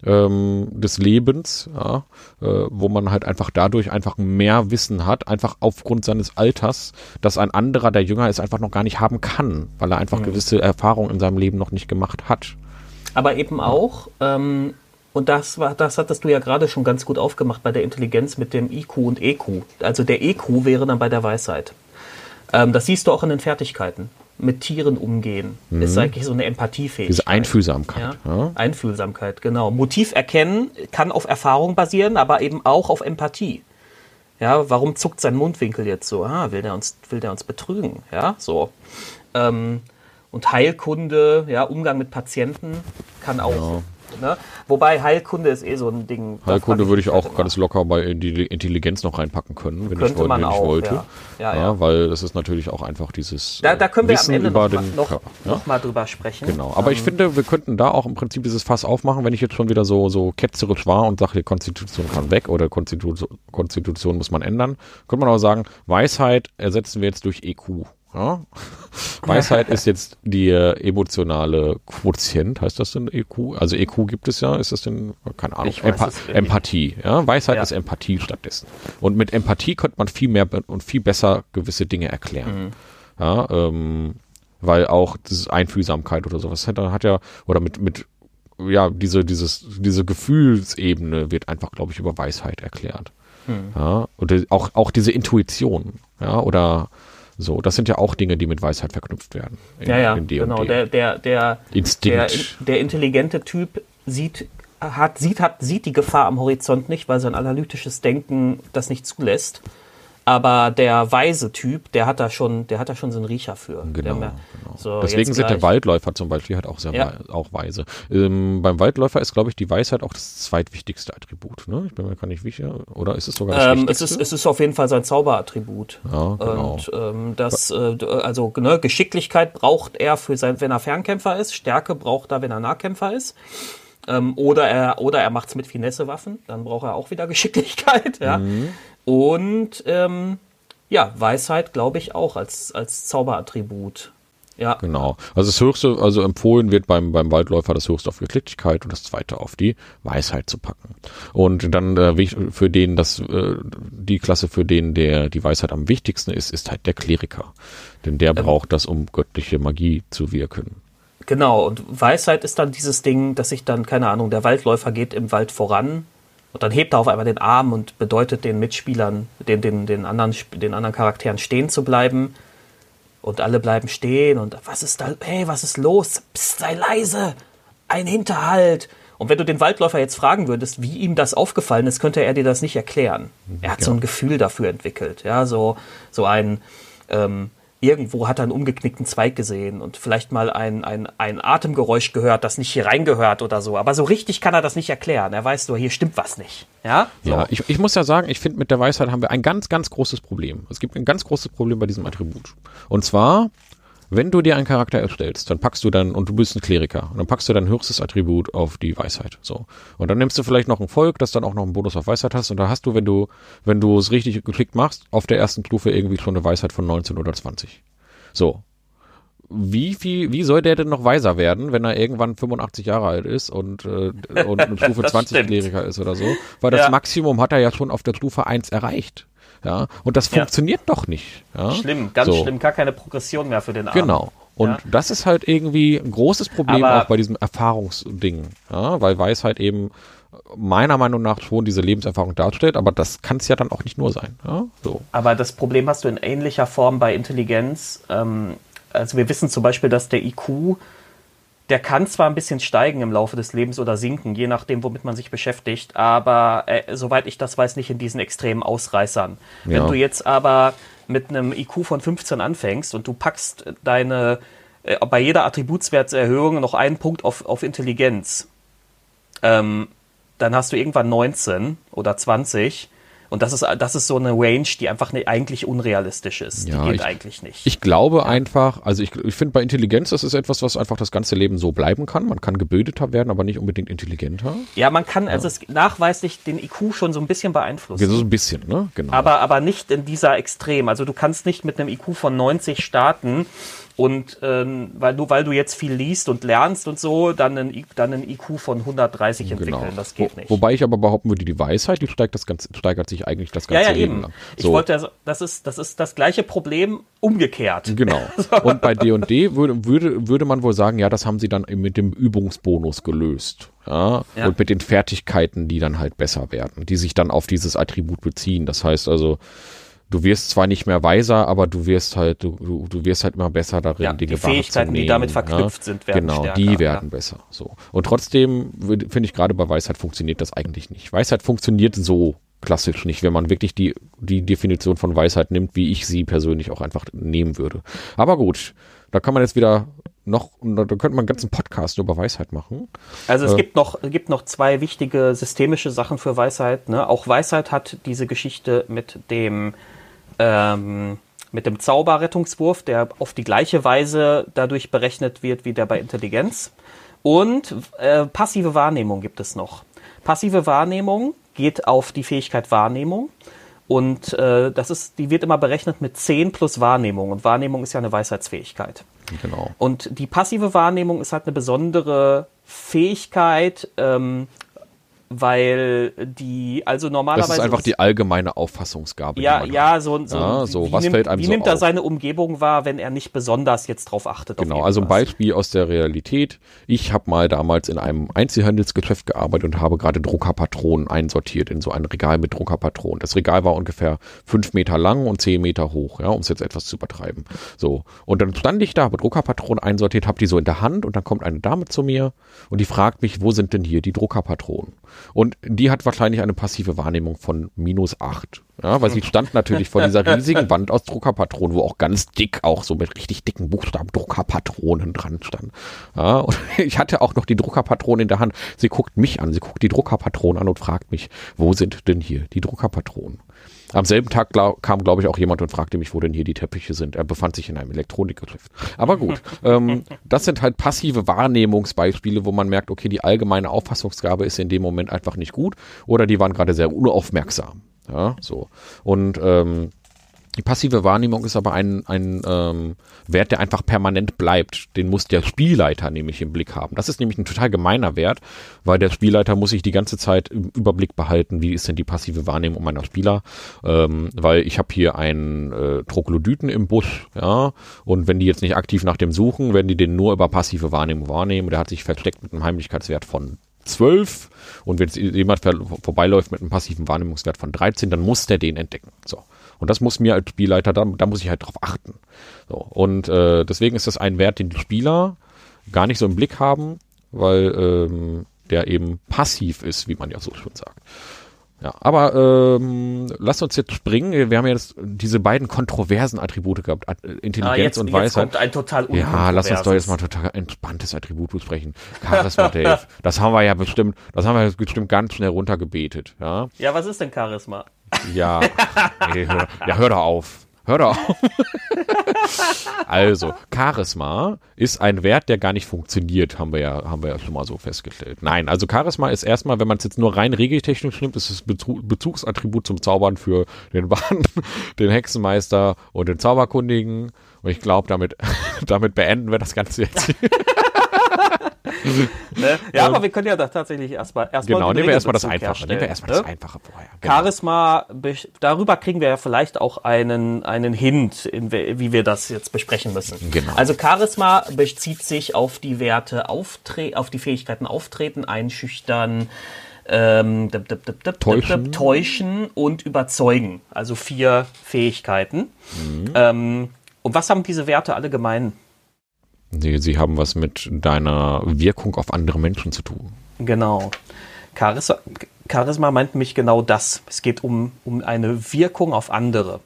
ähm, des Lebens, ja, äh, wo man halt einfach dadurch einfach mehr Wissen hat, einfach aufgrund seines Alters, dass ein anderer, der jünger ist, einfach noch gar nicht haben kann, weil er einfach mhm. gewisse Erfahrungen in seinem Leben noch nicht gemacht hat. Aber eben auch, ähm, und das war, das hattest du ja gerade schon ganz gut aufgemacht bei der Intelligenz mit dem IQ und EQ. Also der EQ wäre dann bei der Weisheit. Ähm, das siehst du auch in den Fertigkeiten mit Tieren umgehen. Mhm. Ist eigentlich so eine Empathiefähigkeit. Diese Einfühlsamkeit. Ja? Ja? Einfühlsamkeit, genau. Motiv erkennen kann auf Erfahrung basieren, aber eben auch auf Empathie. Ja, warum zuckt sein Mundwinkel jetzt so? Ah, will der uns, will der uns betrügen? Ja, so. Ähm, und Heilkunde, ja, Umgang mit Patienten kann auch ja. Ne? Wobei Heilkunde ist eh so ein Ding. Heilkunde würde ich auch ganz locker bei die Intelligenz noch reinpacken können, wenn Könnte ich, wollte, wenn auch, ich wollte. Ja. Ja, ja. ja, weil das ist natürlich auch einfach dieses da, da können wir Wissen am Ende über noch, den noch, Körper. noch mal drüber sprechen. Genau, aber ähm, ich finde, wir könnten da auch im Prinzip dieses Fass aufmachen, wenn ich jetzt schon wieder so, so ketzerisch war und sage, die Konstitution kann weg oder Konstitution, Konstitution muss man ändern, könnte man auch sagen, Weisheit ersetzen wir jetzt durch EQ. Ja? Weisheit ist jetzt die emotionale Quotient, heißt das denn EQ? Also EQ gibt es ja, ist das denn, keine Ahnung, Empa Empathie. Ja? Weisheit ja. ist Empathie stattdessen. Und mit Empathie könnte man viel mehr und viel besser gewisse Dinge erklären. Mhm. Ja, ähm, weil auch diese Einfühlsamkeit oder sowas hat, hat ja, oder mit, mit ja, diese, dieses, diese Gefühlsebene wird einfach, glaube ich, über Weisheit erklärt. Mhm. Ja, und auch, auch diese Intuition, ja, oder so, das sind ja auch Dinge, die mit Weisheit verknüpft werden. In, ja, ja, genau. Der, der, der, Instinkt. Der, der intelligente Typ sieht, hat, sieht, hat, sieht die Gefahr am Horizont nicht, weil sein analytisches Denken das nicht zulässt. Aber der weise Typ, der hat da schon, der hat da schon so einen Riecher für. Genau. Mehr, genau. So, Deswegen sind der Waldläufer zum Beispiel halt auch sehr ja. wei auch weise. Ähm, beim Waldläufer ist, glaube ich, die Weisheit auch das zweitwichtigste Attribut. Ne? Ich bin mir gar nicht sicher. Oder ist es sogar das ähm, es, ist, es ist auf jeden Fall sein Zauberattribut. Ja, genau. Und ähm, das, äh, also ne, Geschicklichkeit braucht er für sein, wenn er Fernkämpfer ist. Stärke braucht er, wenn er Nahkämpfer ist. Ähm, oder er, oder er macht es mit Finesse-Waffen, dann braucht er auch wieder Geschicklichkeit. Ja. Mhm. Und ähm, ja, Weisheit glaube ich auch als, als Zauberattribut. Ja. Genau. Also das höchste, also empfohlen wird beim, beim Waldläufer das höchste auf Geschicklichkeit und das zweite auf die Weisheit zu packen. Und dann äh, für den, das, äh, die Klasse, für den der die Weisheit am wichtigsten ist, ist halt der Kleriker. Denn der ähm, braucht das, um göttliche Magie zu wirken. Genau, und Weisheit ist dann dieses Ding, dass sich dann, keine Ahnung, der Waldläufer geht im Wald voran und dann hebt er auf einmal den Arm und bedeutet den Mitspielern, den, den, den, anderen, den anderen Charakteren stehen zu bleiben. Und alle bleiben stehen und was ist da, hey, was ist los? Psst, sei leise! Ein Hinterhalt! Und wenn du den Waldläufer jetzt fragen würdest, wie ihm das aufgefallen ist, könnte er dir das nicht erklären. Er hat ja. so ein Gefühl dafür entwickelt. Ja, so, so ein, ähm, irgendwo hat er einen umgeknickten Zweig gesehen und vielleicht mal ein, ein, ein Atemgeräusch gehört, das nicht hier reingehört oder so. Aber so richtig kann er das nicht erklären. Er weiß nur, hier stimmt was nicht. Ja, so. ja ich, ich muss ja sagen, ich finde, mit der Weisheit haben wir ein ganz, ganz großes Problem. Es gibt ein ganz großes Problem bei diesem Attribut. Und zwar, wenn du dir einen Charakter erstellst, dann packst du dann, und du bist ein Kleriker, und dann packst du dein höchstes Attribut auf die Weisheit. So. Und dann nimmst du vielleicht noch ein Volk, das dann auch noch einen Bonus auf Weisheit hast, und da hast du, wenn du, wenn du es richtig geklickt machst, auf der ersten Stufe irgendwie schon eine Weisheit von 19 oder 20. So. Wie viel, wie soll der denn noch weiser werden, wenn er irgendwann 85 Jahre alt ist und, äh, und eine Stufe 20 stimmt. Kleriker ist oder so? Weil das ja. Maximum hat er ja schon auf der Stufe 1 erreicht. Ja, und das funktioniert doch nicht. Ja? Schlimm, ganz so. schlimm, gar keine Progression mehr für den Arm. Genau. Und ja. das ist halt irgendwie ein großes Problem Aber auch bei diesem Erfahrungsding, ja, weil Weisheit eben meiner Meinung nach schon diese Lebenserfahrung darstellt, aber das kann es ja dann auch nicht nur sein. Ja? So. Aber das Problem hast du in ähnlicher Form bei Intelligenz. Ähm, also wir wissen zum Beispiel, dass der IQ der kann zwar ein bisschen steigen im Laufe des Lebens oder sinken, je nachdem, womit man sich beschäftigt, aber äh, soweit ich das weiß, nicht in diesen extremen Ausreißern. Ja. Wenn du jetzt aber mit einem IQ von 15 anfängst und du packst deine äh, bei jeder Attributswertserhöhung noch einen Punkt auf, auf Intelligenz, ähm, dann hast du irgendwann 19 oder 20 und das ist, das ist so eine Range, die einfach ne, eigentlich unrealistisch ist. Ja, die geht ich, eigentlich nicht. Ich glaube ja. einfach, also ich, ich finde bei Intelligenz, das ist etwas, was einfach das ganze Leben so bleiben kann. Man kann gebildeter werden, aber nicht unbedingt intelligenter. Ja, man kann ja. also nachweislich den IQ schon so ein bisschen beeinflussen. so ein bisschen, ne? Genau. Aber, aber nicht in dieser Extrem. Also du kannst nicht mit einem IQ von 90 starten und ähm, weil, du, weil du jetzt viel liest und lernst und so, dann ein, dann ein IQ von 130 entwickeln. Genau. Das geht nicht. Wobei ich aber behaupten würde, die Weisheit, die steigt, das ganze, steigert sich eigentlich das ganze ja, ja, Leben eben. lang. So. Ich wollte, das ist, das ist das gleiche Problem umgekehrt. Genau. Und bei D&D würde, würde, würde man wohl sagen, ja, das haben sie dann mit dem Übungsbonus gelöst. Ja? ja? Und mit den Fertigkeiten, die dann halt besser werden, die sich dann auf dieses Attribut beziehen. Das heißt also, du wirst zwar nicht mehr weiser, aber du wirst halt, du, du, du wirst halt immer besser darin, ja, Dinge die Fähigkeiten, die damit verknüpft ja? sind, werden Genau, stärker, die werden ja. besser. So. Und trotzdem finde ich gerade bei Weisheit funktioniert das eigentlich nicht. Weisheit funktioniert so klassisch nicht, wenn man wirklich die, die Definition von Weisheit nimmt, wie ich sie persönlich auch einfach nehmen würde. Aber gut, da kann man jetzt wieder noch, da könnte man einen ganzen Podcast über Weisheit machen. Also es äh, gibt noch, gibt noch zwei wichtige systemische Sachen für Weisheit. Ne? Auch Weisheit hat diese Geschichte mit dem ähm, mit dem Zauberrettungswurf, der auf die gleiche Weise dadurch berechnet wird wie der bei Intelligenz. Und äh, passive Wahrnehmung gibt es noch. Passive Wahrnehmung geht auf die Fähigkeit Wahrnehmung. Und äh, das ist, die wird immer berechnet mit 10 plus Wahrnehmung. Und Wahrnehmung ist ja eine Weisheitsfähigkeit. Genau. Und die passive Wahrnehmung ist halt eine besondere Fähigkeit, ähm, weil die, also normalerweise. Das ist einfach die allgemeine Auffassungsgabe. Ja, ja, so, so, ja, so wie was nimmt, fällt einem Wie so nimmt er seine Umgebung wahr, wenn er nicht besonders jetzt drauf achtet? Genau, also ein Beispiel aus der Realität. Ich habe mal damals in einem Einzelhandelsgeschäft gearbeitet und habe gerade Druckerpatronen einsortiert in so ein Regal mit Druckerpatronen. Das Regal war ungefähr fünf Meter lang und zehn Meter hoch, ja, um es jetzt etwas zu übertreiben. So. Und dann stand ich da, habe Druckerpatronen einsortiert, habe die so in der Hand und dann kommt eine Dame zu mir und die fragt mich, wo sind denn hier die Druckerpatronen? Und die hat wahrscheinlich eine passive Wahrnehmung von minus acht. Ja, weil sie stand natürlich vor dieser riesigen Wand aus Druckerpatronen, wo auch ganz dick, auch so mit richtig dicken Buchstaben Druckerpatronen dran stand. Ja, und ich hatte auch noch die Druckerpatronen in der Hand. Sie guckt mich an, sie guckt die Druckerpatronen an und fragt mich, wo sind denn hier die Druckerpatronen? Am selben Tag kam, glaube ich, auch jemand und fragte mich, wo denn hier die Teppiche sind. Er befand sich in einem Elektronikgeschäft. Aber gut, ähm, das sind halt passive Wahrnehmungsbeispiele, wo man merkt, okay, die allgemeine Auffassungsgabe ist in dem Moment einfach nicht gut oder die waren gerade sehr unaufmerksam. Ja, so. Und ähm, die passive Wahrnehmung ist aber ein, ein ähm, Wert, der einfach permanent bleibt. Den muss der Spielleiter nämlich im Blick haben. Das ist nämlich ein total gemeiner Wert, weil der Spielleiter muss sich die ganze Zeit im Überblick behalten, wie ist denn die passive Wahrnehmung meiner Spieler. Ähm, weil ich habe hier einen äh, Troglodyten im Busch, ja, und wenn die jetzt nicht aktiv nach dem suchen, werden die den nur über passive Wahrnehmung wahrnehmen. Der hat sich versteckt mit einem Heimlichkeitswert von 12 und wenn jetzt jemand vorbeiläuft mit einem passiven Wahrnehmungswert von 13, dann muss der den entdecken. So. Und das muss mir als Spielleiter, da, da muss ich halt drauf achten. So, und äh, deswegen ist das ein Wert, den die Spieler gar nicht so im Blick haben, weil ähm, der eben passiv ist, wie man ja so schon sagt. Ja, aber ähm, lass uns jetzt springen. Wir haben ja jetzt diese beiden kontroversen Attribute gehabt, Intelligenz ah, jetzt, und jetzt Weisheit. Kommt ein total ja, lass uns doch jetzt mal total entspanntes Attribut besprechen. Charisma, Dave. das haben wir ja bestimmt, das haben wir bestimmt ganz schnell runtergebetet. Ja, ja was ist denn Charisma? Ja, nee, hör, ja, hör doch auf. Hör doch auf. also, Charisma ist ein Wert, der gar nicht funktioniert, haben wir ja, haben wir ja schon mal so festgestellt. Nein, also Charisma ist erstmal, wenn man es jetzt nur rein regeltechnisch nimmt, ist es Bezugsattribut zum Zaubern für den Bahn, den Hexenmeister und den Zauberkundigen. Und ich glaube, damit, damit beenden wir das Ganze jetzt. Ne? Ja, aber wir können ja da tatsächlich erstmal erstmal Genau, nehmen wir erstmal das Einfache. Nehmen wir erstmal das Einfache vorher. Genau. Charisma, darüber kriegen wir ja vielleicht auch einen, einen Hint, in, wie wir das jetzt besprechen müssen. Genau. Also Charisma bezieht sich auf die Werte auftre auf die Fähigkeiten auftreten, einschüchtern, ähm, dip, dip, dip, täuschen. täuschen. und überzeugen. Also vier Fähigkeiten. Mhm. Ähm, und was haben diese Werte alle gemein? Sie, sie haben was mit deiner Wirkung auf andere Menschen zu tun. Genau. Charisma, Charisma meint nämlich genau das. Es geht um, um eine Wirkung auf andere.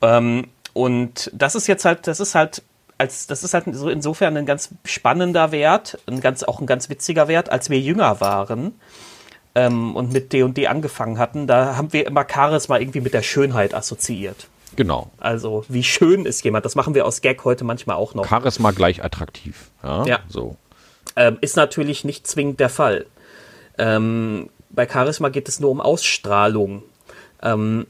Ähm, und das ist jetzt halt, das ist halt, als, das ist halt so insofern ein ganz spannender Wert, ein ganz, auch ein ganz witziger Wert, als wir jünger waren ähm, und mit D&D angefangen hatten, da haben wir immer Charisma irgendwie mit der Schönheit assoziiert. Genau. Also, wie schön ist jemand? Das machen wir aus Gag heute manchmal auch noch. Charisma gleich attraktiv. Ja. ja. So. Ähm, ist natürlich nicht zwingend der Fall. Ähm, bei Charisma geht es nur um Ausstrahlung. Ähm,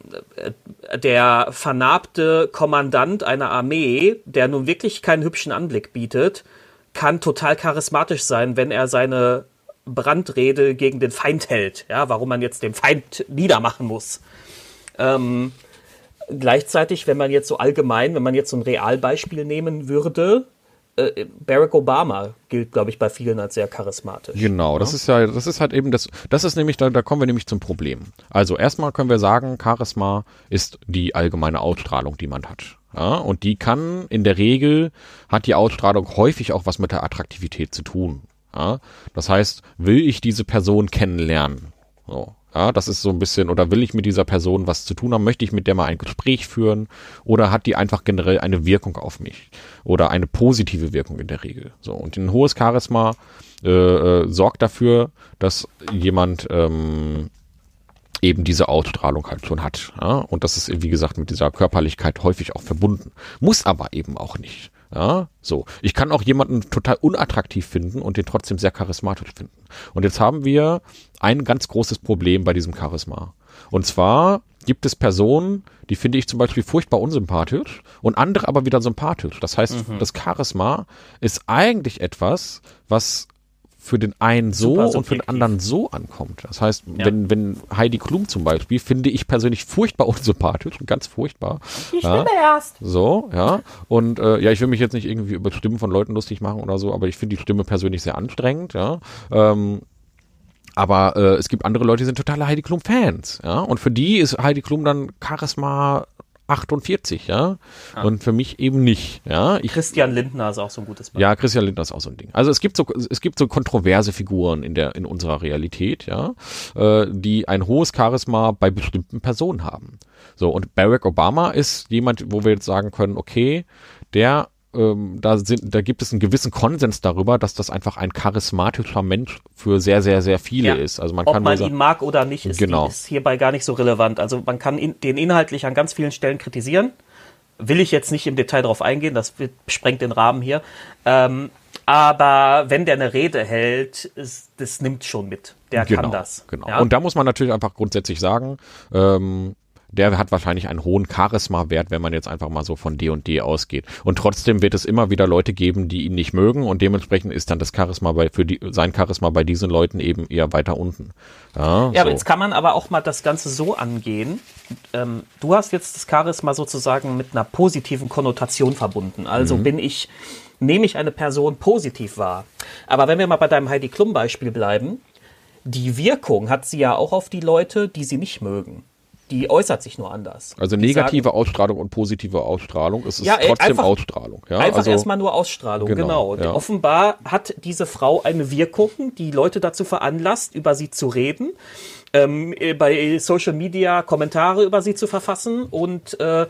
der vernarbte Kommandant einer Armee, der nun wirklich keinen hübschen Anblick bietet, kann total charismatisch sein, wenn er seine Brandrede gegen den Feind hält. Ja, warum man jetzt den Feind niedermachen muss. Ähm, gleichzeitig, wenn man jetzt so allgemein, wenn man jetzt so ein Realbeispiel nehmen würde, äh, Barack Obama gilt, glaube ich, bei vielen als sehr charismatisch. Genau, das ist ja, das ist halt eben das, das ist nämlich, da, da kommen wir nämlich zum Problem. Also erstmal können wir sagen, Charisma ist die allgemeine Ausstrahlung, die man hat. Ja, und die kann in der Regel, hat die Ausstrahlung häufig auch was mit der Attraktivität zu tun. Ja, das heißt, will ich diese Person kennenlernen? So, ja, das ist so ein bisschen, oder will ich mit dieser Person was zu tun haben? Möchte ich mit der mal ein Gespräch führen? Oder hat die einfach generell eine Wirkung auf mich? Oder eine positive Wirkung in der Regel? So, und ein hohes Charisma äh, äh, sorgt dafür, dass jemand ähm, eben diese Ausstrahlung halt schon hat. Ja? Und das ist, wie gesagt, mit dieser Körperlichkeit häufig auch verbunden. Muss aber eben auch nicht. Ja, so. Ich kann auch jemanden total unattraktiv finden und den trotzdem sehr charismatisch finden. Und jetzt haben wir ein ganz großes Problem bei diesem Charisma. Und zwar gibt es Personen, die finde ich zum Beispiel furchtbar unsympathisch und andere aber wieder sympathisch. Das heißt, mhm. das Charisma ist eigentlich etwas, was für den einen so und für den anderen so ankommt. Das heißt, ja. wenn, wenn Heidi Klum zum Beispiel, finde ich persönlich furchtbar unsympathisch und ganz furchtbar. Ich ja. erst. So, ja. Und äh, ja, ich will mich jetzt nicht irgendwie über Stimmen von Leuten lustig machen oder so, aber ich finde die Stimme persönlich sehr anstrengend, ja. Ähm, aber äh, es gibt andere Leute, die sind totale Heidi Klum-Fans, ja. Und für die ist Heidi Klum dann Charisma 48, ja? ja. Und für mich eben nicht, ja. Ich, Christian Lindner ist auch so ein gutes Beispiel. Ja, Christian Lindner ist auch so ein Ding. Also es gibt so, es gibt so kontroverse Figuren in der, in unserer Realität, ja, äh, die ein hohes Charisma bei bestimmten Personen haben. So, und Barack Obama ist jemand, wo wir jetzt sagen können, okay, der ähm, da, sind, da gibt es einen gewissen Konsens darüber, dass das einfach ein charismatischer Mensch für sehr, sehr, sehr viele ja. ist. Also man Ob kann man ihn mag oder nicht, ist, genau. ist hierbei gar nicht so relevant. Also man kann in, den inhaltlich an ganz vielen Stellen kritisieren. Will ich jetzt nicht im Detail darauf eingehen, das sprengt den Rahmen hier. Ähm, aber wenn der eine Rede hält, ist, das nimmt schon mit. Der genau, kann das. Genau. Ja? Und da muss man natürlich einfach grundsätzlich sagen, ähm, der hat wahrscheinlich einen hohen Charisma-Wert, wenn man jetzt einfach mal so von D und D ausgeht. Und trotzdem wird es immer wieder Leute geben, die ihn nicht mögen und dementsprechend ist dann das Charisma bei, für die, sein Charisma bei diesen Leuten eben eher weiter unten. Ja, ja so. jetzt kann man aber auch mal das Ganze so angehen. Ähm, du hast jetzt das Charisma sozusagen mit einer positiven Konnotation verbunden. Also mhm. bin ich, nehme ich eine Person positiv wahr. Aber wenn wir mal bei deinem Heidi Klum Beispiel bleiben, die Wirkung hat sie ja auch auf die Leute, die sie nicht mögen Die äußert sich nur anders. Also negative sagen- Ausstrahlung und positive Ausstrahlung. Es ist Ja, ey, trotzdem einfach- Ausstrahlung. Ja, Einfach also, erstmal nur Ausstrahlung, Genau, genau. ja. Offenbar hat diese Frau eine Wirkung, die Leute dazu veranlasst, über sie zu reden, ähm, äh, bei Social Media Kommentare über sie zu verfassen und äh,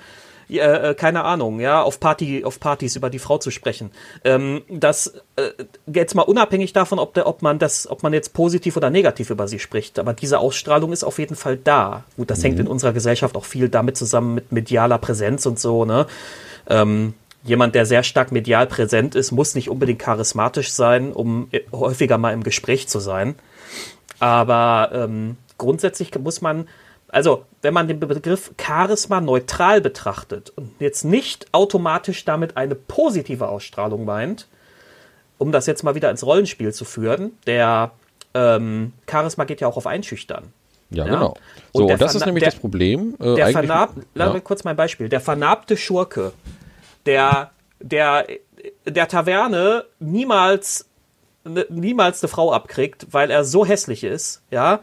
äh, keine Ahnung, ja, auf Party, auf Partys über die Frau zu sprechen. Ähm, das äh, jetzt mal unabhängig davon, ob, der, ob man das, ob man jetzt positiv oder negativ über sie spricht, aber diese Ausstrahlung ist auf jeden Fall da. Gut, das hängt in unserer Gesellschaft auch viel damit zusammen mit medialer Präsenz und so, ne? Ähm, jemand, der sehr stark medial präsent ist, muss nicht unbedingt charismatisch sein, um äh, häufiger mal im Gespräch zu sein. Aber ähm, grundsätzlich muss man, also wenn man den Begriff Charisma neutral betrachtet und jetzt nicht automatisch damit eine positive Ausstrahlung meint, um das jetzt mal wieder ins Rollenspiel zu führen, der ähm, Charisma geht ja auch auf Einschüchtern. ja, ja. genau. Und So, und das ist nämlich der- das Problem. Äh, Der vernarb, lass ja. mir kurz mein Beispiel. Der vernarbte Schurke, der, der, der Taverne niemals, ne- niemals eine Frau abkriegt, weil er so hässlich ist, ja,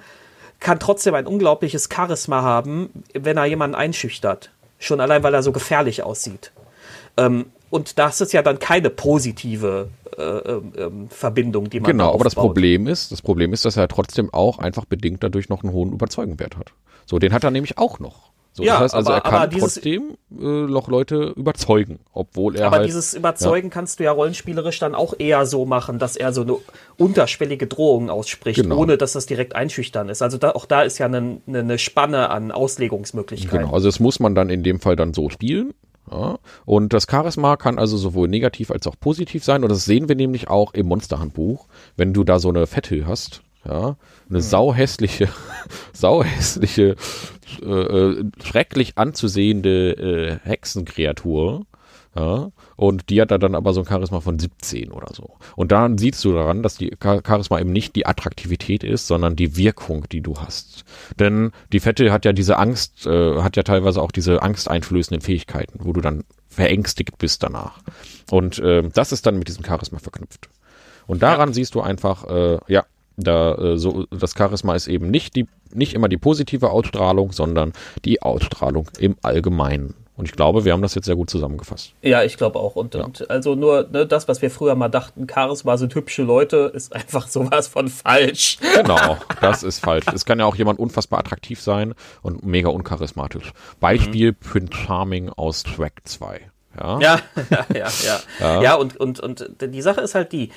kann trotzdem ein unglaubliches Charisma haben, wenn er jemanden einschüchtert. Schon allein, weil er so gefährlich aussieht. Ähm, und das ist ja dann keine positive äh, ähm, ähm, Verbindung, die man Genau, da aber das. Problem ist, das Problem ist, dass er trotzdem auch einfach bedingt dadurch noch einen hohen Überzeugenwert hat. So, den hat er nämlich auch noch. So, Ja, das heißt also, aber- er kann aber dieses- trotzdem äh, noch Leute überzeugen, obwohl er Aber halt. dieses Überzeugen kannst du ja rollenspielerisch dann auch eher so machen, dass er so eine unterschwellige Drohung ausspricht, Genau. ohne dass das direkt einschüchtern ist. Also da, auch da ist ja eine, eine, eine Spanne an Auslegungsmöglichkeiten. Genau, also das muss man dann in dem Fall dann so spielen. Ja. Und das Charisma kann also sowohl negativ als auch positiv sein. Und das sehen wir nämlich auch im Monsterhandbuch, wenn du da so eine Fette hast. Ja, eine sauhässliche, sauhässliche, äh, äh, schrecklich anzusehende äh, Hexenkreatur. Ja, und die hat da dann aber so ein Charisma von 17 oder so. Und dann siehst du daran, dass die Char- Charisma eben nicht die Attraktivität ist, sondern die Wirkung, die du hast. Denn die Fette hat ja diese Angst, äh, hat ja teilweise auch diese angsteinflößenden Fähigkeiten, wo du dann verängstigt bist danach. Und äh, das ist dann mit diesem Charisma verknüpft. Und daran siehst du einfach, äh, ja, da äh, so das Charisma ist eben nicht die nicht immer die positive Ausstrahlung, sondern die Ausstrahlung im Allgemeinen. Und ich glaube, wir haben das jetzt sehr gut zusammengefasst. Ja, ich glaube auch. Und, und also nur ne, das, was wir früher mal dachten, Charisma sind hübsche Leute, ist einfach sowas von falsch. Genau, das ist falsch. Es kann ja auch jemand unfassbar attraktiv sein und mega uncharismatisch. Beispiel Prince Charming aus Track 2. Ja, Ja, ja, ja, ja. Ja, und, und, und die Sache ist halt die,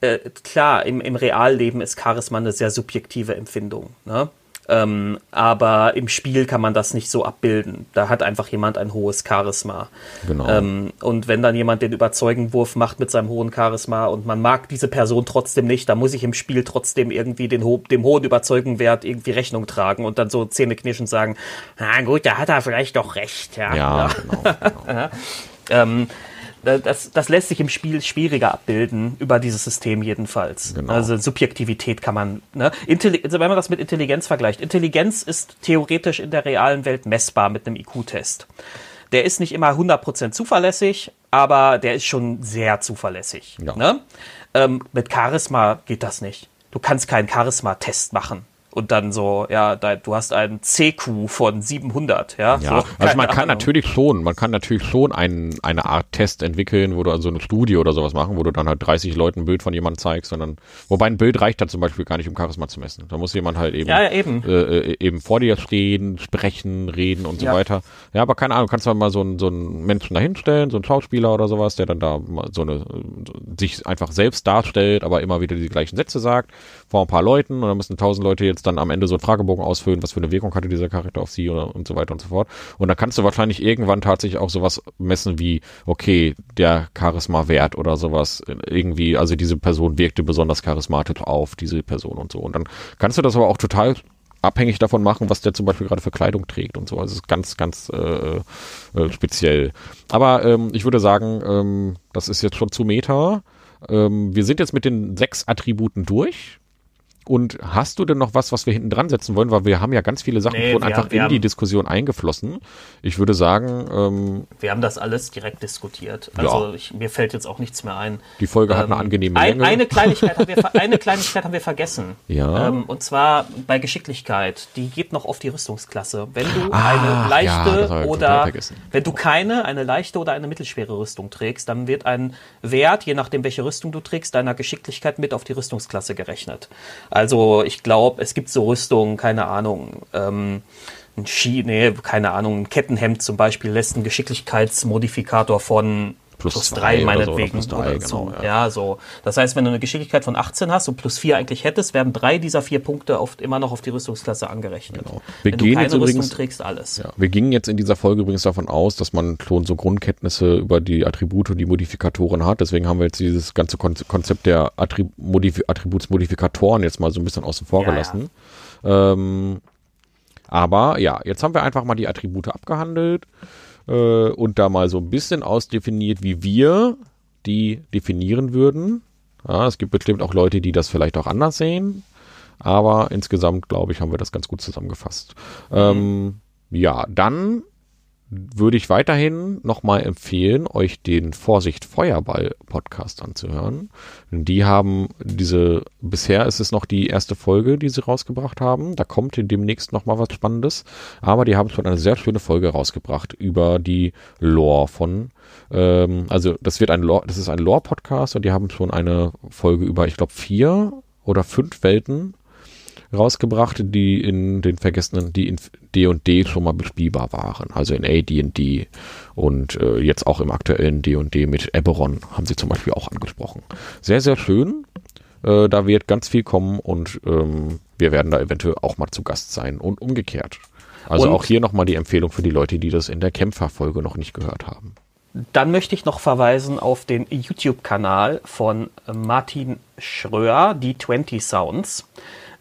äh, klar, im, im Realleben ist Charisma eine sehr subjektive Empfindung. Ne? Ähm, aber im Spiel kann man das nicht so abbilden. Da hat einfach jemand ein hohes Charisma. Genau. Ähm, und wenn dann jemand den Überzeugenwurf macht mit seinem hohen Charisma und man mag diese Person trotzdem nicht, dann muss ich im Spiel trotzdem irgendwie den ho dem hohen Überzeugenwert irgendwie Rechnung tragen und dann so zähneknirschend sagen, na gut, da hat er vielleicht doch recht. Ja, ja, genau. genau. ähm, das, das lässt sich im Spiel schwieriger abbilden, über dieses System jedenfalls. Genau. Also Subjektivität kann man, ne? Intelli also wenn man das mit Intelligenz vergleicht, Intelligenz ist theoretisch in der realen Welt messbar mit einem IQ-Test. Der ist nicht immer 100% zuverlässig, aber der ist schon sehr zuverlässig. Ja. Ne? Ähm, mit Charisma geht das nicht. Du kannst keinen Charisma-Test machen. Und dann so, ja, da, du hast einen CQ von 700, ja. Ja, so, also man kann Ahnung. natürlich schon, man kann natürlich schon ein, eine Art Test entwickeln, wo du also eine Studie oder sowas machen, wo du dann halt 30 Leuten ein Bild von jemandem zeigst, sondern, wobei ein Bild reicht da zum Beispiel gar nicht, um Charisma zu messen. Da muss jemand halt eben, Ja, ja, eben. Äh, äh, eben vor dir stehen, sprechen, reden und so weiter. Ja, aber keine Ahnung, kannst du mal so einen, so einen Menschen dahinstellen, so einen Schauspieler oder sowas, der dann da mal so eine, sich einfach selbst darstellt, aber immer wieder die gleichen Sätze sagt, vor ein paar Leuten und dann müssen tausend Leute jetzt dann am Ende so einen Fragebogen ausfüllen, was für eine Wirkung hatte dieser Charakter auf sie oder, und so weiter und so fort. Und dann kannst du wahrscheinlich irgendwann tatsächlich auch sowas messen wie, okay, der Charisma-Wert oder sowas irgendwie, also diese Person wirkte besonders charismatisch auf diese Person und so. Und dann kannst du das aber auch total abhängig davon machen, was der zum Beispiel gerade für Kleidung trägt und so. Also es ist ganz, ganz äh, äh, speziell. Aber ähm, ich würde sagen, ähm, das ist jetzt schon zu Meta. Ähm, wir sind jetzt mit den sechs Attributen durch. Und hast du denn noch was, was wir hinten dran setzen wollen? Weil wir haben ja ganz viele Sachen Nee, wurden einfach haben- in die haben- Diskussion eingeflossen. Ich würde sagen, ähm, Wir haben das alles direkt diskutiert. Ja. Also ich, mir fällt jetzt auch nichts mehr ein. die Folge hat eine Ähm, angenehme ein, Länge. eine, Kleinigkeit haben wir, eine Kleinigkeit haben wir vergessen. Ja. Ähm, und zwar bei Geschicklichkeit. Die geht noch auf die Rüstungsklasse. Wenn du Ah, eine ja, leichte total oder wenn du keine, eine leichte oder eine mittelschwere Rüstung trägst, dann wird ein Wert, je nachdem welche Rüstung du trägst, deiner Geschicklichkeit mit auf die Rüstungsklasse gerechnet. Also ich glaube, es gibt so Rüstungen, keine Ahnung, ähm, ein Ski, nee, keine Ahnung, ein Kettenhemd zum Beispiel lässt einen Geschicklichkeitsmodifikator von Plus plus zwei drei oder so, oder meinetwegen. plus drei, oder genau, so. ja. ja. so. Das heißt, wenn du eine Geschicklichkeit von 18 hast und plus 4 eigentlich hättest, werden drei dieser vier Punkte auf, immer noch auf die Rüstungsklasse angerechnet. Genau. Wir wenn gehen du keine jetzt übrigens- Rüstung trägst, alles. Ja, wir gingen jetzt in dieser Folge übrigens davon aus, dass man schon so Grundkenntnisse über die Attribute und die Modifikatoren hat. Deswegen haben wir jetzt dieses ganze Kon Konzept der Attrib Modif Attributsmodifikatoren jetzt mal so ein bisschen außen vor Ja, gelassen. Ähm, aber ja, jetzt haben wir einfach mal die Attribute abgehandelt äh, und da mal so ein bisschen ausdefiniert, wie wir die definieren würden. Ja, es gibt bestimmt auch Leute, die das vielleicht auch anders sehen. Aber insgesamt, glaube ich, haben wir das ganz gut zusammengefasst. Ähm, ja, dann würde ich weiterhin nochmal empfehlen, euch den Vorsicht Feuerball Podcast anzuhören. Die haben diese, bisher ist es noch die erste Folge, die sie rausgebracht haben. Da kommt demnächst nochmal was Spannendes. Aber die haben schon eine sehr schöne Folge rausgebracht über die Lore von, ähm, also das wird ein Lore, das ist ein Lore-Podcast und die haben schon eine Folge über, ich glaube, vier oder fünf Welten rausgebracht, die in den vergessenen, die in D&D schon mal bespielbar waren. Also in AD&D und äh, jetzt auch im aktuellen D&D mit Eberron haben sie zum Beispiel auch angesprochen. Sehr, sehr schön. Äh, da wird ganz viel kommen und ähm, wir werden da eventuell auch mal zu Gast sein und umgekehrt. Also Und- auch hier nochmal die Empfehlung für die Leute, die das in der Kämpferfolge noch nicht gehört haben. Dann möchte ich noch verweisen auf den YouTube-Kanal von Martin Schröer, die 20 Sounds.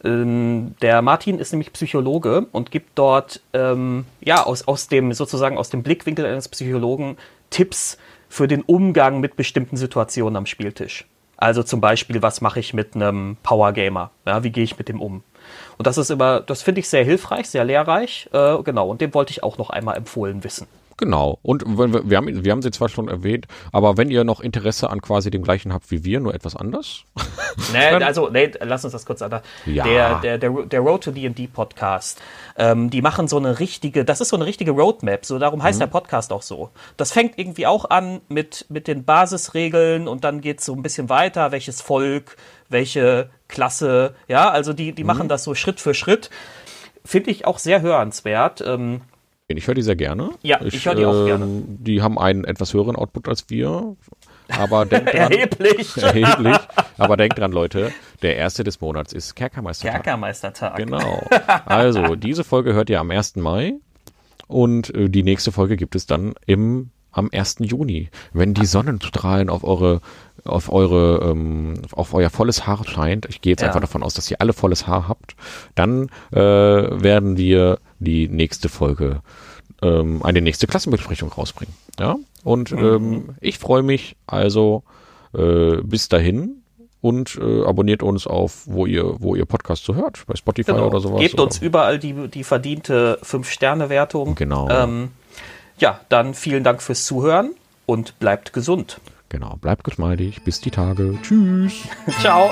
Ähm, der Martin ist nämlich Psychologe und gibt dort ähm, ja aus, aus dem sozusagen aus dem Blickwinkel eines Psychologen Tipps für den Umgang mit bestimmten Situationen am Spieltisch. Also zum Beispiel, was mache ich mit einem Power Gamer? Ja, wie gehe ich mit dem um? Und das ist immer, das finde ich sehr hilfreich, sehr lehrreich. Äh, genau, und dem wollte ich auch noch einmal empfohlen wissen. Genau. Und wenn wir, haben, wir haben sie zwar schon erwähnt, aber wenn ihr noch Interesse an quasi dem gleichen habt wie wir, nur etwas anders, Nee, also, nee, lass uns das kurz an. Ja. Der, der, der, der Road to D&D Podcast, ähm, die machen so eine richtige, das ist so eine richtige Roadmap, so darum heißt der Podcast auch so. Das fängt irgendwie auch an mit, mit den Basisregeln und dann geht es so ein bisschen weiter, welches Volk, welche Klasse, ja, also die, die machen das so Schritt für Schritt. Finde ich auch sehr hörenswert. Ähm, ich höre die sehr gerne. Ja, ich höre die auch gerne. Die haben einen etwas höheren Output als wir, aber denkt dran, erheblich. erheblich. Aber denkt dran, Leute, der erste des Monats ist Kerkermeistertag. Kerkermeistertag. Genau. Also, diese Folge hört ihr am 1. Mai und äh, die nächste Folge gibt es dann im am 1. Juni, wenn die Sonnenstrahlen auf eure auf eure ähm, auf euer volles Haar scheint. Ich gehe jetzt Ja. einfach davon aus, dass ihr alle volles Haar habt. Dann äh, werden wir die nächste Folge ähm, eine nächste Klassenbesprechung rausbringen. Ja. Und ähm, ich freue mich also äh, bis dahin und äh, abonniert uns auf, wo ihr, wo ihr Podcast so hört, bei Spotify Genau. oder sowas. Gebt oder- uns überall die, die verdiente 5-Sterne-Wertung. Genau. Ähm, ja, dann vielen Dank fürs Zuhören und bleibt gesund. Genau, bleibt geschmeidig. Bis die Tage. Tschüss. Ciao.